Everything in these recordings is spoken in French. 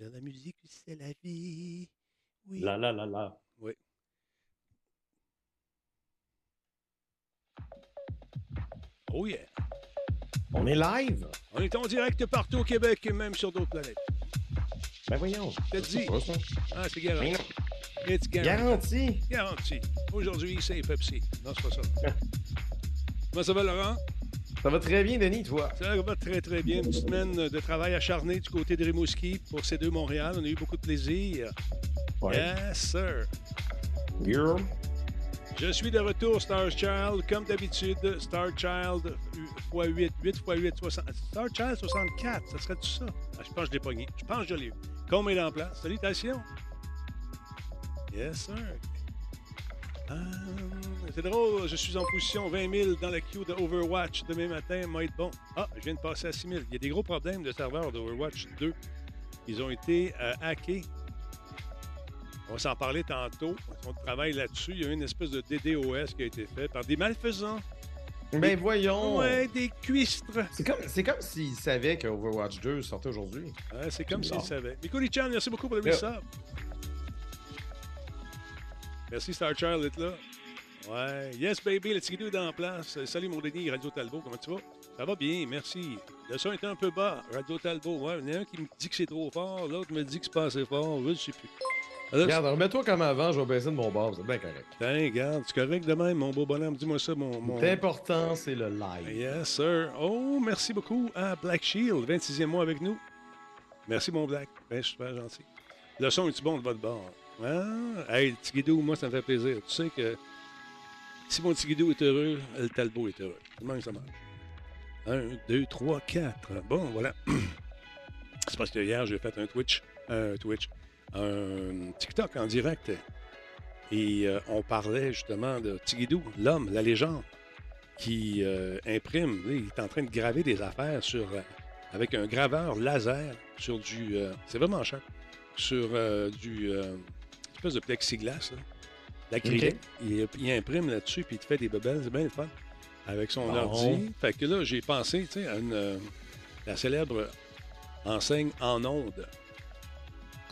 La musique, c'est la vie. Oui. La la la la. Oui. Oh yeah. On est live? On est en direct partout au Québec et même sur d'autres planètes. Ben voyons. T'as dit. pas, ça. Ah, c'est Mais garanti. non. It's garanti. Garanti? Garanti. Aujourd'hui, c'est Pepsi. Non, c'est pas ça. Comment ça va, Laurent? Ça va très bien, Denis, toi? Ça va très, très bien. Une semaine de travail acharné du côté de Rimouski pour ces deux Montréal. On a eu beaucoup de plaisir. Yes, sir. Yeah. Je suis de retour, Star Child, comme d'habitude. Star Child x8, 8 x 8, 60. Star Child 64, ça serait tout ça? Ah, je pense que je l'ai pogné. Je pense que je l'ai eu. Comme est en place. Salutations. Yes, sir. Ah, c'est drôle, je suis en position 20 000 dans la queue de Overwatch demain matin, va être bon. Ah, je viens de passer à 6 000. Il y a des gros problèmes de serveurs d'Overwatch 2. Ils ont été euh, hackés. On va s'en parler tantôt. On travaille là-dessus. Il y a eu une espèce de DDoS qui a été fait par des malfaisants. Ben voyons. Ouais, des cuistres. C'est comme, c'est comme s'ils savaient que Overwatch 2 sortait aujourd'hui. Ouais, c'est comme s'ils savaient. Mikuli-chan, merci beaucoup pour le resub. Merci Starchild d'être là. Ouais. Yes, baby, le tigidou est en place. Salut, mon Denis, Radio Talbot, comment tu vas? Ça va bien, merci. Le son est un peu bas, Radio Talbot. Ouais, il y en a un qui me dit que c'est trop fort, l'autre me dit que c'est pas assez fort. Je sais plus. Alors, Regarde, remets-toi comme avant, je vais baisser de mon bar, c'est bien correct. Tiens, regarde, c'est correct de même, mon beau bonhomme. Dis-moi ça, mon. mon... L'important, c'est le live. Yes, sir. Oh, merci beaucoup à Black Shield, 26e mois avec nous. Merci, mon Black. Ben, super gentil. Le son est-tu bon de votre bord? Ah, hey, Tigidou, moi, ça me fait plaisir. Tu sais que si mon Tigidou est heureux, le Talbot est heureux. Que ça marche. Un, deux, trois, quatre. Bon, voilà. C'est parce que hier, j'ai fait un Twitch, un Twitch, un TikTok en direct. Et euh, on parlait justement de Tigidou, l'homme, la légende, qui euh, imprime. il est en train de graver des affaires sur, euh, avec un graveur laser sur du. c'est vraiment cher. Sur du. Espèce de plexiglas, là, d'acrylique. Ok. Il, il imprime là-dessus, puis il te fait des bebelles. C'est bien le fun. Avec son Bon. ordi. Fait que là, j'ai pensé, tu sais, à une. euh, la célèbre enseigne en ondes.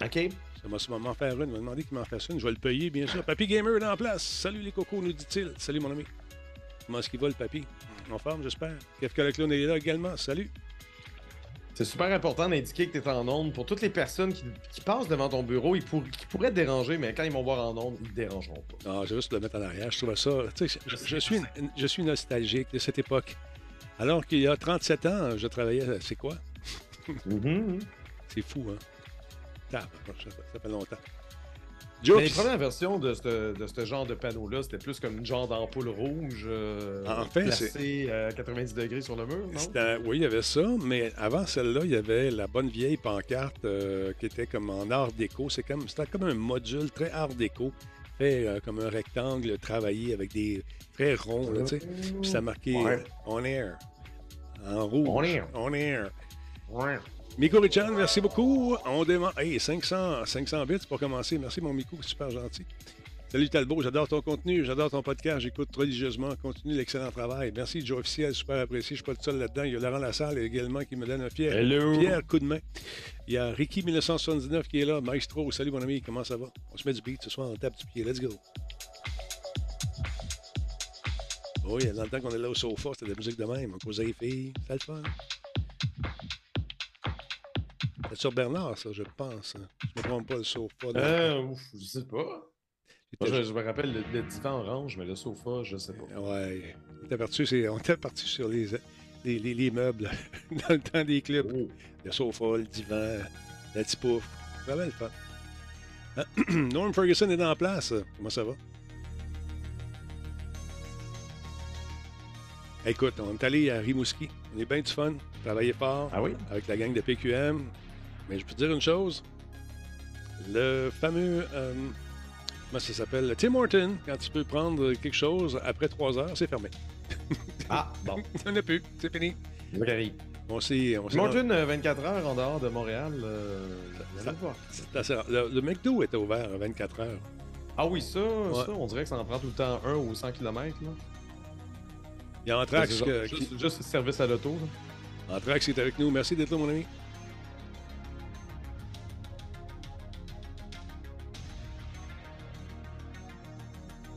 OK. Ça m'a sûrement faire une. Il m'a demandé qu'il m'en fasse une. Je vais le payer, bien sûr. Papy Gamer est en place. Salut les cocos, nous dit-il. Salut mon ami. Comment est-ce qu'il va, le papy? En forme, j'espère. Le clown est là également. Salut. C'est super important d'indiquer que tu es en onde pour toutes les personnes qui, qui passent devant ton bureau, ils pour- qui pourraient te déranger, mais quand ils vont voir en onde, ils te dérangeront pas. Ah, j'ai juste le mettre en arrière. Je trouvais ça. Je, je suis, je suis nostalgique de cette époque. Alors qu'il y a 37 ans, je travaillais. à- C'est quoi? Mhm. C'est fou, hein? Ça fait longtemps. Jokes. les premières versions de ce de ce genre de panneau-là, c'était plus comme une genre d'ampoule rouge euh, En fait, placée à 90 degrés sur le mur, non? C'était- Oui, il y avait ça, mais avant celle-là, il y avait la bonne vieille pancarte euh, qui était comme en art déco. C'est comme, c'était comme un module très art déco, fait euh, comme un rectangle travaillé avec des très ronds, là, tu sais. Puis ça marqué Ouais. On Air. En rouge. On air. On Air. Ouais. Miko Richard, merci beaucoup. On démarre. Hey, 500, 500 bits pour commencer. Merci, mon Miko, super gentil. Salut Talbot, j'adore ton contenu, j'adore ton podcast, j'écoute religieusement. Continue l'excellent travail. Merci, Joe Officiel, super apprécié. Je suis pas tout seul là-dedans. Il y a Laurent Lassalle également qui me donne un fier, Hello. fier coup de main. Il y a Ricky 1979 qui est là. Maestro, salut mon ami, comment ça va? On se met du beat ce soir, on tape du pied. Let's go. Oui, dans le temps qu'on est là au sofa, c'était de la musique de même. On causait les filles. C'était le fun. C'est sur Bernard, ça, je pense. hein. Je me trompe pas, le sofa. là. Euh, ouf, je sais pas. Moi, je, je me rappelle le, le divan orange, mais le sofa, je sais pas. Ouais. On était parti, on était parti sur les, les, les- les meubles dans le temps des clubs. Oh. Le sofa, le divan, la petite pouf. Vraiment le fun. Ah, Norm Ferguson est en place. Comment ça va? Écoute, on est allé à Rimouski. On est bien du fun. Travaillé fort Ah oui? avec la gang de PQM. Mais je peux te dire une chose. Le fameux. euh, comment ça s'appelle? Le Tim Horton, quand tu peux prendre quelque chose après trois heures, c'est fermé. Ah, bon. Il n'y en a plus. C'est fini. Arrive. On s'est. on Morton, euh, 24 heures en dehors de Montréal, euh, Ça-. Le, le McDo était ouvert à 24 heures. Ah oui, ça, ça, on dirait que ça en prend tout le temps un ou 100 km. Là. Il y a que- juste, qui- juste service à l'auto. là. Anthrax est avec nous. Merci d'être là, mon ami.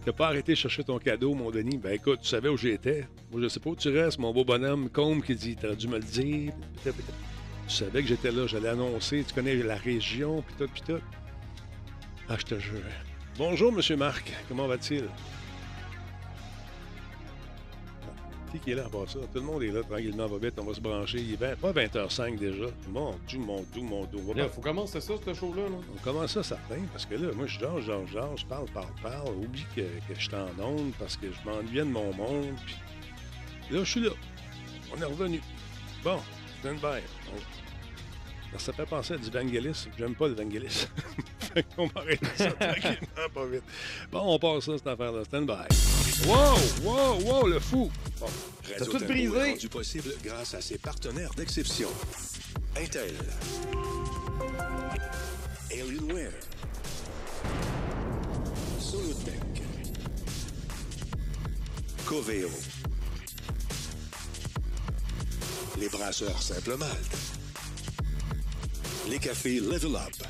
T'as pas arrêté de chercher ton cadeau, mon Denis? Ben écoute, tu savais où j'étais. Moi, je sais pas où tu restes, mon beau bonhomme Combe qui dit T'aurais dû me le dire. Tu savais que j'étais là, j'allais annoncer. Tu connais la région, puis tout, puis tout. Ah, je te jure. Bonjour, Monsieur Marc. Comment va-t-il? Qui qui est là à part ça? Tout le monde est là, tranquillement, va vite, on va se brancher. Il est pas 20h05 déjà. Mon Dieu, mon Dieu, mon va Là, faut commencer ça, ce show-là. Là. on commence ça certain, parce que là, moi, je dors, je dors, je parle, parle, parle. Oublie que, que je suis en onde parce que je m'ennuyais de mon monde. Puis là, je suis là. On est revenu. Bon, stand by. On- Ça fait penser à du Vangelis. J'aime pas le Vangelis. fait qu'on va arrêter ça tranquillement, pas vite. Bon, on passe ça, cette affaire-là. Stand by. Wow, wow, wow, le fou. Bon, T'as tout brisé. rendu possible grâce à ses partenaires d'exception. Intel. Alienware. Solotech. Coveo. Les brasseurs Simple Malte. Les cafés Level Up.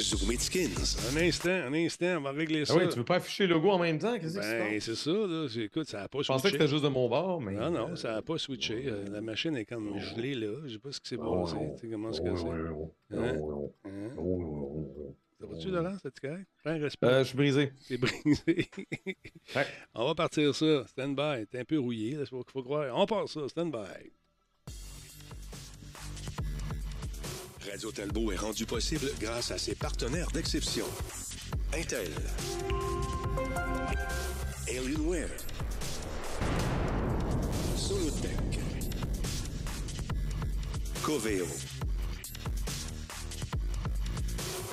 Zoomit Skins. un instant, un instant, on va régler ça. Ah oui, tu veux pas afficher le logo en même temps? Qu'est-ce que ben, c'est? c'est ça, là. C'est- Écoute, ça n'a pas Je pensais que switché. c'était juste de mon bord, mais. Non, non, euh, ça n'a pas switché. Euh, La machine est comme gelée, là. Je sais pas ce qui s'est Oh, passé. oh, Tu sais comment oh, que c'est? oh, oh, Hein? Ça va-tu, Laurent? C'est correct? Prends un respect. Euh, je suis brisé. C'est brisé. Ouais. On va partir ça. Stand by. T'es un peu rouillé, là. C'est pas qu'il faut croire. On part ça. Stand by. Radio Talbot est rendu possible grâce à ses partenaires d'exception. Intel. Alienware. Solotech. Coveo.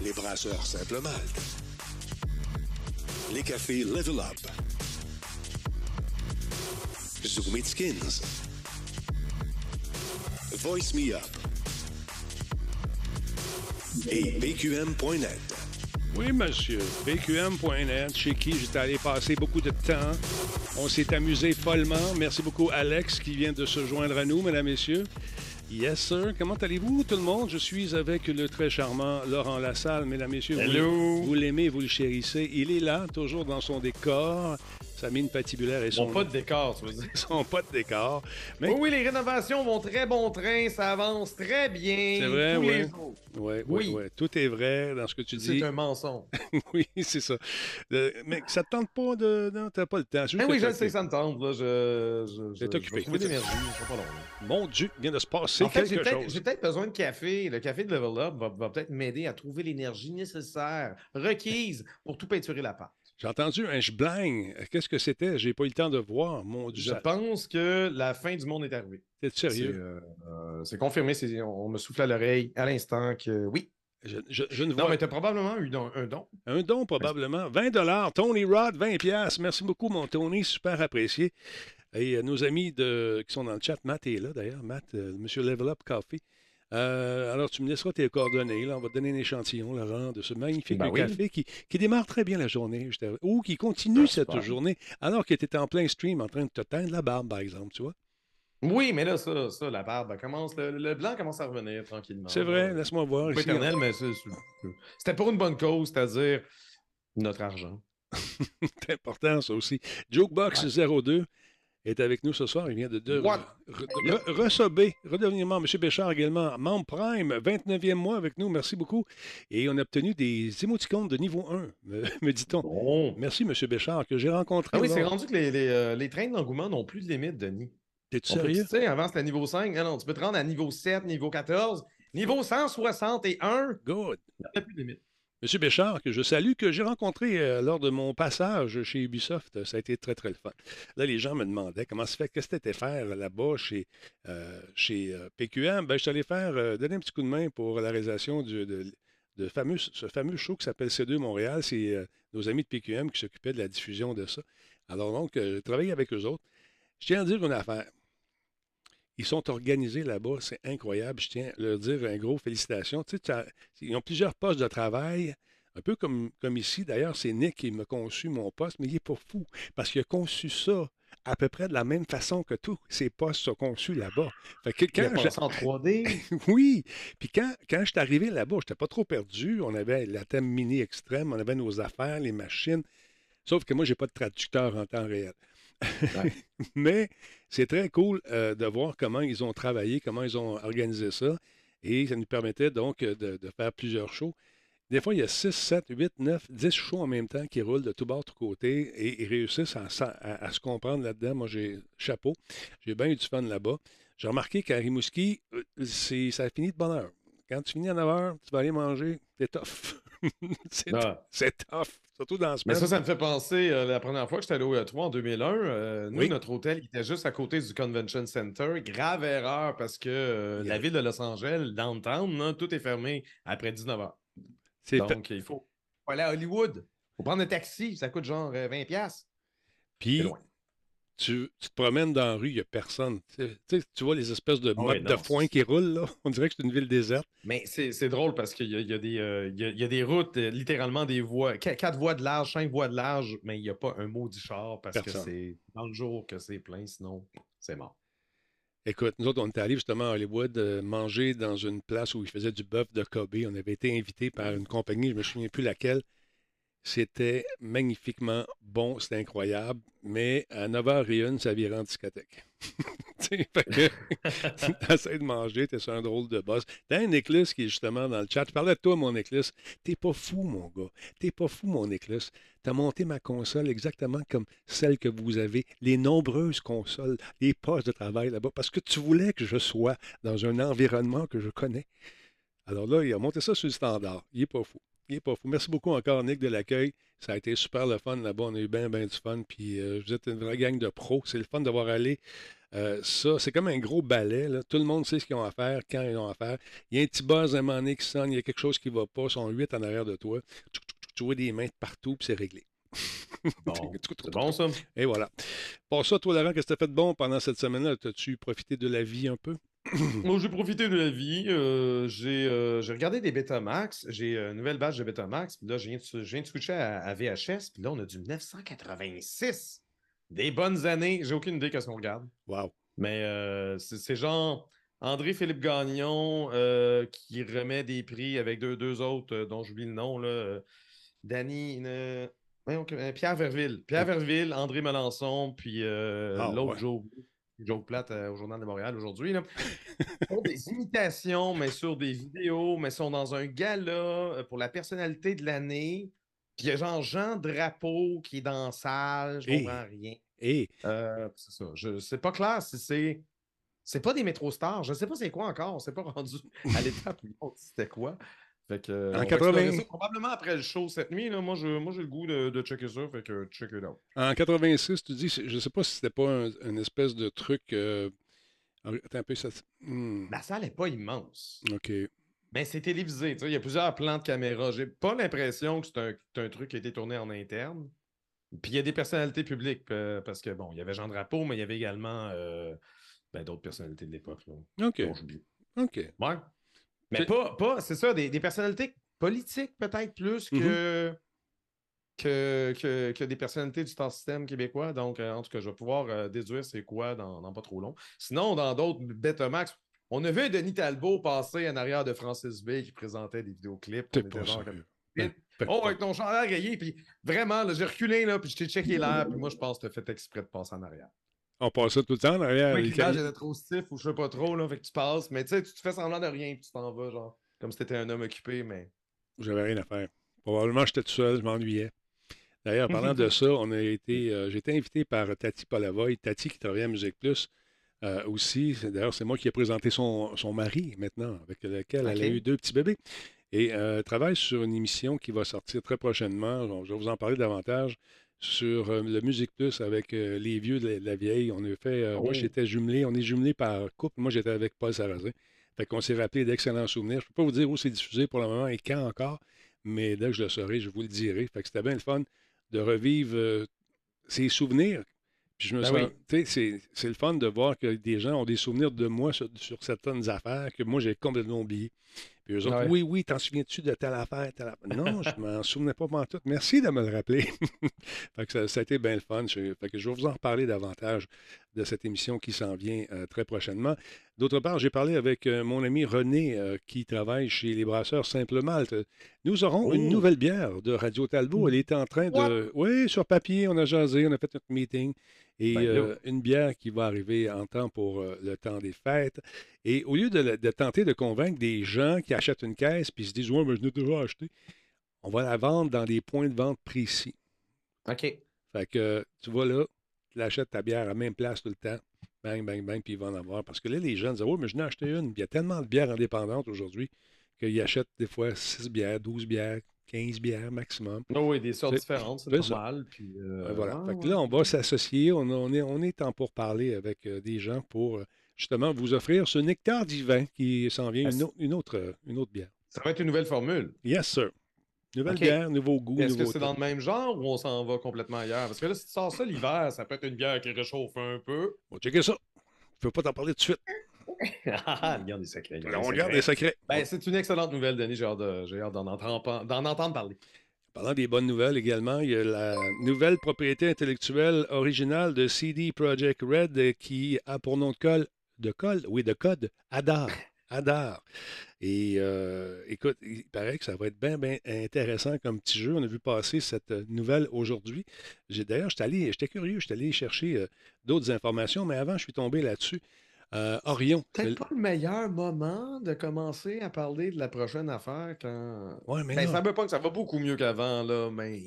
Les brasseurs Simple Malte. Les cafés Level Up. Zoomit Skins. Voice Me Up. Et PQM.net. Oui, monsieur. BQM.net, chez qui j'étais allé passer beaucoup de temps. On s'est amusé follement. Merci beaucoup, Alex, qui vient de se joindre à nous, mesdames, messieurs. Yes, sir. Comment allez-vous, tout le monde? Je suis avec le très charmant Laurent Lassalle, mesdames, messieurs. Vous- Hello. Vous l'aimez, vous le chérissez. Il est là, toujours dans son décor, sa mine patibulaire et son, Mon pas de décor, tu veux dire. son pas de décor. Mais Oui, oui, les rénovations vont très bon train, ça avance très bien. C'est vrai, tous ouais. les jours. Ouais, Oui. ouais. Tout est vrai dans ce que tu dis. C'est un mensonge. oui, c'est ça. Euh, mais ça te tente pas de. Non, t'as pas le temps. Juste Ah oui, que je sais, ça me tente. Là. Je, je, je, T'es je occupé. vais pas long. Mon Dieu, il vient de se passer En fait, j'ai quelque peut-être chose. j'ai peut-être besoin de café. Le café de Level Up va, va peut-être m'aider à trouver l'énergie nécessaire, requise pour tout peinturer la pâte. J'ai entendu un bling. Qu'est-ce que c'était? J'ai pas eu le temps de voir. Mon Dieu, Je pense que la fin du monde est arrivée. t'es C'est sérieux? euh, euh, c'est confirmé. On, me souffle à l'oreille à l'instant que oui. Je, je- je ne Non, vois mais tu as probablement eu don- un don. un don probablement. 20 Tony Rod, 20 pièces. Merci beaucoup, mon Tony. Super apprécié. Et euh, nos amis de, qui sont dans le chat, Matt est là d'ailleurs. Matt, euh, Monsieur Level Up Coffee. Euh, alors, tu me laisseras tes coordonnées. Là. On va te donner un échantillon, Laurent, de ce magnifique Ben oui. café qui, qui démarre très bien la journée. Ou qui continue Ah, cette journée alors que tu étais en plein stream en train de te teindre la barbe, par exemple, tu vois. Oui, mais là, ça, ça la barbe commence. Le, le blanc commence à revenir tranquillement. C'est vrai, laisse-moi voir. Pas éternel, mais c'était pour une bonne cause, c'est-à-dire notre argent. C'est important, ça aussi. Jokebox 02 est avec nous ce soir. Il vient de, de, re- re- redevenir membre. M. Béchard également, membre Prime, 29e mois avec nous. Merci beaucoup. Et on a obtenu des émoticônes de niveau 1, me, me dit-on. Bon. Merci, M. Béchard, que j'ai rencontré. Ah oui, c'est rendu que les, les, euh, les trains d'engouement n'ont plus de limite, Denis. T'es-tu sérieux? Tu sais, avant, c'était niveau 5. Non, non, tu peux te rendre à niveau 7, niveau 14, niveau 161. Good. Il n'y a plus de limite. M. Béchard, que je salue, que j'ai rencontré euh, lors de mon passage chez Ubisoft. Ça a été très, très le fun. Là, les gens me demandaient comment se fait, qu'est-ce que tu faire là-bas chez, euh, chez euh, PQM. Ben, je suis allé faire, donner un petit coup de main pour la réalisation de, ce fameux show qui s'appelle C2 Montréal. C'est nos amis de PQM qui s'occupaient de la diffusion de ça. Alors donc, j'ai travaillé avec eux autres. Je tiens à dire une affaire. Ils sont organisés là-bas, c'est incroyable. Je tiens à leur dire un gros félicitations. Tu sais, ils ont plusieurs postes de travail, un peu comme, comme ici. D'ailleurs, c'est Nick qui m'a conçu mon poste, mais il n'est pas fou parce qu'il a conçu ça à peu près de la même façon que tous ces postes sont conçus là-bas. Fait que Il a quand pensé en 3D. oui. Puis quand, quand je suis arrivé là-bas, je n'étais pas trop perdu. On avait la thème mini extrême, on avait nos affaires, les machines. Sauf que moi, j'ai pas de traducteur en temps réel. Mais c'est très cool euh, de voir comment ils ont travaillé, comment ils ont organisé ça. Et ça nous permettait donc euh, de, faire plusieurs shows. Des fois, il y a 6, 7, 8, 9, 10 shows en même temps qui roulent de tout bord, de tout côté et ils réussissent à, se comprendre là-dedans. Moi, j'ai chapeau. J'ai bien eu du fun là-bas. J'ai remarqué qu'à Rimouski, euh, ça finit de bonne heure. Quand tu finis à 9 heures, tu vas aller manger, c'est tough. c'est Ah. c'est tough, surtout dans ce Mais ça, ça me fait penser, euh, la première fois que j'étais allé au E3 en 2001, euh, nous, Oui. notre hôtel il était juste à côté du Convention Center. Grave erreur parce que euh, Yeah. la ville de Los Angeles, downtown, là, tout est fermé après 19h. C'est fait- Donc, il faut, aller à Hollywood. faut prendre un taxi, ça coûte genre euh, 20$. piastres. Puis. Tu, tu te promènes dans la rue, il n'y a personne. Tu sais- vois les espèces de Ah mottes ouais, de foin qui roulent, là. On dirait que c'est une ville déserte. Mais c'est drôle parce qu'il y, a- y, euh, il y a- il y a des routes, euh, littéralement des voies, qu- quatre voies de large, cinq voies de large, mais il n'y a pas un maudit char parce Personne. que c'est dans le jour que c'est plein, sinon c'est mort. Écoute, nous autres, on est allés justement à Hollywood euh, manger dans une place où ils faisaient du bœuf de Kobe. On avait été invités par une compagnie, je ne me souviens plus laquelle. C'était magnifiquement bon, c'était incroyable, mais à 9h01, ça virait en discothèque. Tu sais, fait que t'essaies de manger, t'es sur un drôle de boss. T'as un écluse qui est justement dans le chat. Je parlais de toi, mon écluse. T'es pas fou, mon gars. T'es pas fou, mon écluse. T'as monté ma console exactement comme celle que vous avez, les nombreuses consoles, les postes de travail là-bas, parce que tu voulais que je sois dans un environnement que je connais. Alors là, il a monté ça sur le standard. Il est pas fou. Il est pas fou. Merci beaucoup encore, Nick, de l'accueil. Ça a été super le fun là-bas. On a eu bien, bien du fun. Puis euh, vous êtes une vraie gang de pros. C'est le fun d'avoir allé. Euh, ça, c'est comme un gros balai. là. Tout le monde sait ce qu'ils ont à faire, quand ils ont à faire. Il y a un petit buzz à un moment donné qui sonne, il y a quelque chose qui ne va pas, ils sont huit en arrière de toi. Tu, tu- tu- tu vois des mains de partout, puis c'est réglé. Bon, c'est bon ça. Et voilà. Pour ça, toi, Laurent, qu'est-ce que tu as fait de bon pendant cette semaine-là? As-tu profité de la vie un peu? Moi, j'ai profité de la vie. euh, j'ai euh, j'ai regardé des Betamax. J'ai euh, une nouvelle badge de Betamax. Puis là, je viens de, je viens de switcher à, à VHS. Puis là, on a du 986. Des bonnes années. J'ai aucune idée qu'est-ce qu'on regarde. Wow. Mais c'est c'est genre André-Philippe Gagnon qui remet des prix avec deux, deux autres dont j'oublie le nom. Là, Danny. Pierre Verville. Pierre Verville, André Melançon, puis Ah, l'autre ouais. Joe. Joe Platt euh, au Journal de Montréal aujourd'hui. Ils des imitations, mais sur des vidéos, mais sont dans un gala euh, pour la personnalité de l'année. Puis il y a genre Jean Drapeau qui est dans la salle, je Hey. comprends rien. Et Euh, c'est ça. Je c'est pas clair si c'est. C'est pas des métro stars. Je sais pas c'est quoi encore. On s'est pas rendu à l'étape c'était quoi. Fait que, euh, En on va 80. explorer ça probablement après le show cette nuit. Là, moi, je, moi, j'ai le goût de, de checker ça. Fait que check it out. en 86, tu dis, je ne sais pas si c'était pas un, une espèce de truc. euh, Attends un peu, ça. hmm, La salle est pas immense. OK. Mais c'est télévisé. tu sais, Il y a plusieurs plans de caméra. J'ai pas l'impression que c'est un, truc qui a été tourné en interne. Puis il y a des personnalités publiques. euh, parce que, bon, il y avait Jean Drapeau, mais il y avait également euh, ben, d'autres personnalités de l'époque. là, OK. j'oublie. OK. Ouais. Mais pas, pas c'est ça, des, des personnalités politiques peut-être plus Mhm. que, que, que, que des personnalités du Star System québécois. Donc, euh, en tout cas, je vais pouvoir euh, déduire c'est quoi dans, dans pas trop long. Sinon, dans d'autres Betamax, on a vu Denis Talbot passer en arrière de Francis Bay qui présentait des vidéoclips. T'es pas genre sérieux. comme, Ben, ben, Oh, avec ton chandail rayé, puis vraiment, j'ai reculé, là, puis je t'ai checké l'air, puis moi, je pense que tu fait exprès de passer en arrière. On passe ça tout le temps. Oui, les l'image était trop stiff ou je sais pas trop, là, fait que tu passes, mais tu sais, tu te fais semblant de rien, puis tu t'en vas, genre, comme si t'étais un homme occupé, mais. J'avais rien à faire. Probablement, j'étais tout seul, je m'ennuyais. D'ailleurs, parlant de ça, on a été, euh, j'ai été invité par Tati Polavoy, Tati qui travaille à Musique Plus euh, aussi. D'ailleurs, c'est moi qui ai présenté son, son mari maintenant, avec lequel elle a eu deux petits bébés. Et euh, elle travaille sur une émission qui va sortir très prochainement. Bon, je vais vous en parler davantage sur euh, le Musique Plus avec euh, les vieux de la, de la vieille. On a fait, euh, moi Oh. j'étais jumelé, on est jumelé par couple. Moi j'étais avec Paul Sarrazin. Fait qu'on s'est rappelé d'excellents souvenirs. Je ne peux pas vous dire où c'est diffusé pour le moment et quand encore, mais dès que je le saurai, je vous le dirai. Fait que c'était bien le fun de revivre ces souvenirs. Puis je me Ben oui. c'est, c'est le fun de voir que des gens ont des souvenirs de moi sur, sur certaines affaires que moi j'ai complètement oubliées. Puis eux autres, Ouais. oui, oui, t'en souviens-tu de telle affaire, telle affaire? Non, je m'en souvenais pas tout. Merci de me le rappeler. fait que ça, ça a été bien le fun. Je, fait que je vais vous en reparler davantage de cette émission qui s'en vient euh, très prochainement. D'autre part, j'ai parlé avec euh, mon ami René euh, qui travaille chez les brasseurs Simple Malte. Nous aurons une Oh. nouvelle bière de Radio Talbot. Elle était en train de... Oui, sur papier, on a jasé, on a fait notre meeting. Et Ben euh, une bière qui va arriver en temps pour euh, le temps des fêtes. Et au lieu de, tenter de convaincre des gens qui achètent une caisse puis se disent Ouais, mais je l'ai déjà acheté, on va la vendre dans des points de vente précis. OK. Fait que tu vas là, tu l'achètes ta bière à la même place tout le temps. Bang, bang, bang, puis ils vont en avoir. Parce que là, les jeunes disent Ouais, mais je n'ai acheté une. Il y a tellement de bières indépendantes aujourd'hui qu'ils achètent des fois 6 bières, 12 bières, 15 bières maximum. Oh, oui, des sortes différentes, c'est normal. Puis, euh, voilà. Fait que là, on va s'associer. On, on est, on est en pourparler avec euh, des gens pour euh, justement vous offrir ce nectar divin qui s'en vient, Ah, une, une, autre, une autre bière. Ça va être une nouvelle formule. Yes, sir. Nouvelle bière, nouveau goût, Est-ce que c'est dans le même genre ou on s'en va complètement ailleurs? Parce que là, si tu sors ça l'hiver, ça peut être une bière qui réchauffe un peu. On va checker ça. Je ne peux pas t'en parler tout de suite. Ah, regarde les secrets. On regarde les secrets. Ben, c'est une excellente nouvelle, Denis. J'ai hâte de- j'ai hâte d'en entendre, parler. Parlant des bonnes nouvelles également, il y a la nouvelle propriété intellectuelle originale de CD Projekt Red qui a pour nom de code, de oui, de code, Adar. Adar. Et euh, écoute, il paraît que ça va être bien, bien intéressant comme petit jeu. On a vu passer cette nouvelle aujourd'hui. J'ai d'ailleurs, j'étais allé- j'étais curieux, j'étais allé chercher euh, d'autres informations, mais avant, je suis tombé là-dessus. Euh, Orion. Peut-être le- pas le meilleur moment de commencer à parler de la prochaine affaire quand. Ouais, mais Ben, ça veut pas que ça va beaucoup mieux qu'avant, là, mais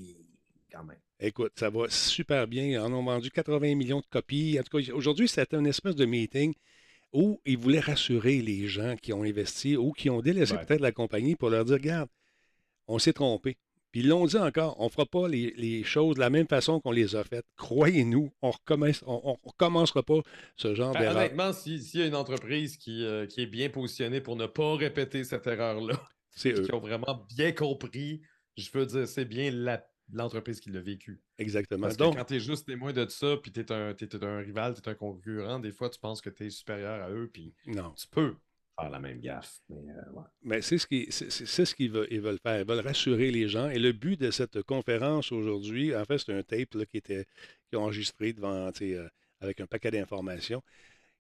quand même. Écoute, ça va super bien. Ils en ont vendu 80 millions de copies. En tout cas, aujourd'hui, c'était une espèce de meeting où ils voulaient rassurer les gens qui ont investi ou qui ont délaissé Ouais. peut-être la compagnie pour leur dire Regarde, on s'est trompé. Puis ils l'ont dit encore, on ne fera pas les, les choses de la même façon qu'on les a faites. Croyez-nous, on on recommencera pas ce genre Ben, d'erreur. honnêtement, si- s'il y a une entreprise qui, euh, qui est bien positionnée pour ne pas répéter cette erreur-là, C'est eux, qui ont vraiment bien compris, je veux dire, c'est bien la- l'entreprise qui l'a vécu. exactement. Parce Donc, que quand tu es juste témoin de ça, puis tu es, un un rival, tu es un concurrent, des fois, tu penses que tu es supérieur à eux, puis non. tu peux la même gaffe. Mais, euh, c'est ce qu'ils ce veulent, ils veulent faire. Ils veulent rassurer les gens. Et le but de cette conférence aujourd'hui, en fait, c'est un tape là, qui était qui enregistré devant, euh, avec un paquet d'informations.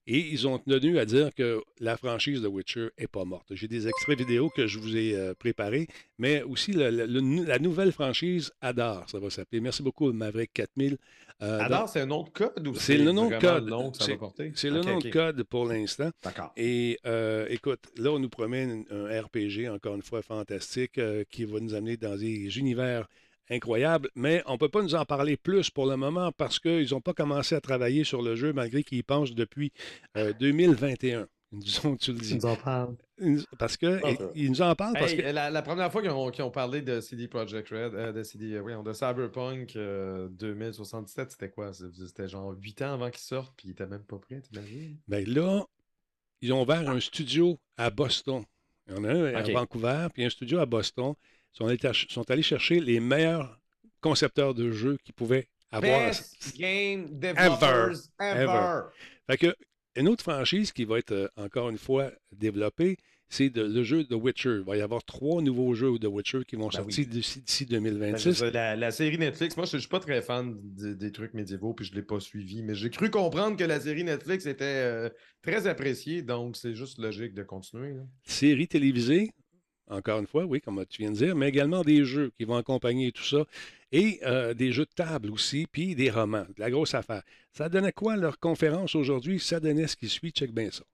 Et ils ont tenu à dire que la franchise de Witcher n'est pas morte. J'ai des extraits vidéo que je vous ai euh, préparés, mais aussi le- le- le- la nouvelle franchise Adar, ça va s'appeler. Merci beaucoup, Maverick 4000. Euh, Adore, c'est un nom de code ou C'est le nom de code. le nom que ça C'est- va porter? C'est le nom de code pour l'instant. D'accord. Et euh, écoute, là, on nous promet un, un RPG, encore une fois, fantastique, euh, qui va nous amener dans des univers incroyables, mais on ne peut pas nous en parler plus pour le moment parce qu'ils n'ont pas commencé à travailler sur le jeu malgré qu'ils y pensent depuis euh, 2021. Ils nous ont, tu le dis. en. Ils nous- Parce que Ah, et- ils nous en parlent parce Hey, que. la, la première fois qu'ils ont, qu'ils ont parlé de CD Projekt Red, euh, de CD, euh, de Cyberpunk euh, 2077, c'était quoi? C'était genre 8 ans avant qu'ils sortent, puis ils étaient même pas prêts, t'imagines? Ben là, ils ont ouvert un studio à Boston. Il y en a un à Vancouver, puis un studio à Boston. Sont allés, ach- sont allés chercher les meilleurs concepteurs de jeux qu'ils pouvaient avoir. Best game developers ever. Ever. Fait que une autre franchise qui va être euh, encore une fois développée, c'est de- le jeu The Witcher. Il va y avoir trois nouveaux jeux de Witcher qui vont Ben sortir oui. d'ici d'ici Ben, je veux 2026. dire, la, la série Netflix, moi je ne suis pas très fan des, des trucs médiévaux, puis je ne l'ai pas suivi, mais j'ai cru comprendre que la série Netflix était euh, très appréciée, donc c'est juste logique de continuer. là. Série télévisée, encore une fois, oui, comme tu viens de dire, mais également des jeux qui vont accompagner tout ça. Et euh, des jeux de table aussi, puis des romans. De la grosse affaire. Ça donnait quoi leur conférence aujourd'hui? Ça donnait ce qui suit. Check bien ça.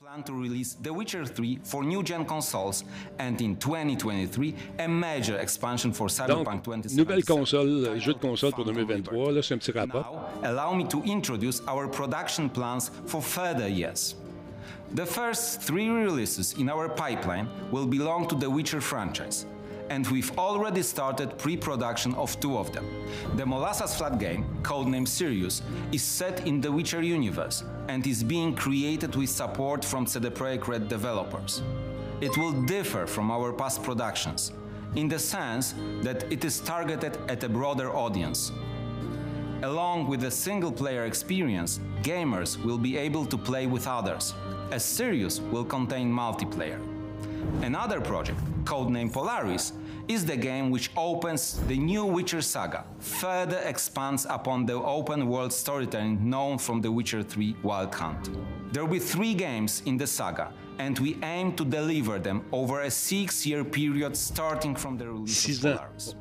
plan to release The Witcher 3 for new gen consoles and in 2023 a major expansion for Cyberpunk 2077. nouvelle console, jeu de console pour 2023. Là, c'est un petit rapport. Now, allow me to introduce our production plans for further years. The first three releases in our pipeline will belong to the Witcher franchise, and we've already started pre-production of two of them. The Molasses Flat game, codenamed Sirius, is set in the Witcher universe and is being created with support from CD Projekt Red developers. It will differ from our past productions, in the sense that it is targeted at a broader audience. Along with the single player experience, gamers will be able to play with others, as Sirius will contain multiplayer. Another project, codenamed Polaris, is the game which opens the new Witcher saga, further expands upon the open world storytelling known from The Witcher 3 Wild Hunt. There will be three games in the saga, and we aim to deliver them over a six year period starting from the release Six of. Polaris.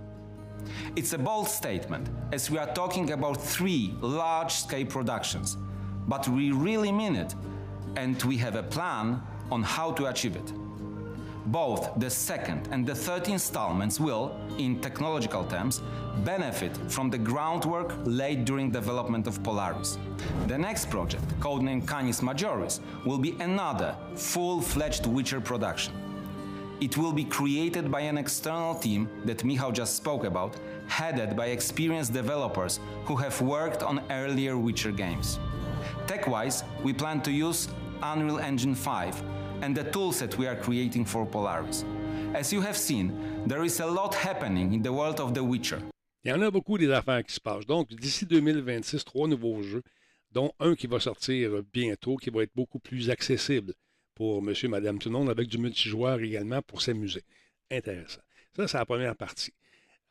It's a bold statement, as we are talking about three large scale productions, but we really mean it, and we have a plan on how to achieve it. Both the second and the third installments will, in technological terms, benefit from the groundwork laid during development of Polaris. The next project, codenamed Canis Majoris, will be another full-fledged Witcher production. It will be created by an external team that Michał just spoke about, headed by experienced developers who have worked on earlier Witcher games. Tech-wise, we plan to use Unreal Engine 5 and the toolset we are creating for Polaris. As you have seen, there is a lot happening in the world of The Witcher. Il y en a beaucoup des affaires qui se passent. Donc, d'ici 2026, trois nouveaux jeux, dont un qui va sortir bientôt, qui va être beaucoup plus accessible pour monsieur, madame, tout le monde, avec du multijoueur également pour s'amuser. Intéressant. Ça, c'est la première partie.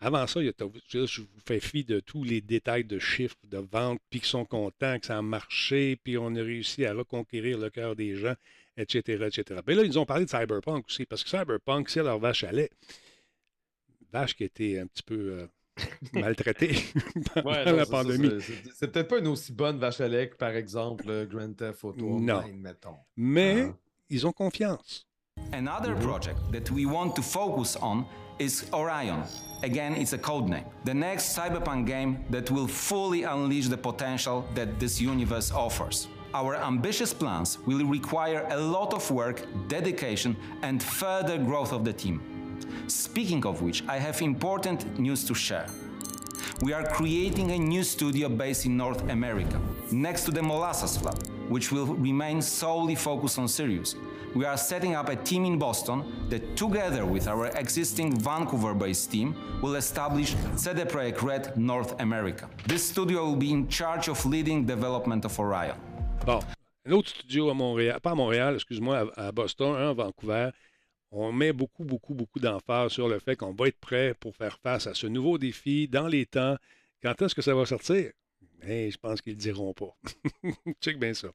Avant ça, il y a, je je vous fais fi de tous les détails de chiffres, de ventes, puis qu'ils sont contents, que ça a marché, puis on a réussi à reconquérir le cœur des gens, etc., etc. Mais là, ils ont parlé de Cyberpunk aussi, parce que Cyberpunk, c'est leur vache à lait. Vache qui a été un petit peu euh, maltraitée pendant Ouais, non, la pandémie. c'est- peut-être pas une aussi bonne vache à lait que, par exemple, euh, Grand Theft Auto Non. Online, mettons. Mais Ah. ils ont confiance. Another project that we want to focus on is Orion. Again, it's a code name. The next cyberpunk game that will fully unleash the potential that this universe offers. Our ambitious plans will require a lot of work, dedication, and further growth of the team. Speaking of which, I have important news to share. We are creating a new studio based in North America, next to the Molasses Club, which will remain solely focused on Sirius. We are setting up a team in Boston that, together with our existing Vancouver based team, will establish CD Projekt Red North America. This studio will be in charge of leading development of Orion. Bon, un autre studio à Montréal, pas à Montréal, excuse-moi, à, Boston, un à Vancouver. On met beaucoup, beaucoup, beaucoup d'emphase sur le fait qu'on va être prêt pour faire face à ce nouveau défi dans les temps. Quand est-ce que ça va sortir? Eh, je pense qu'ils ne diront pas. Check bien ça.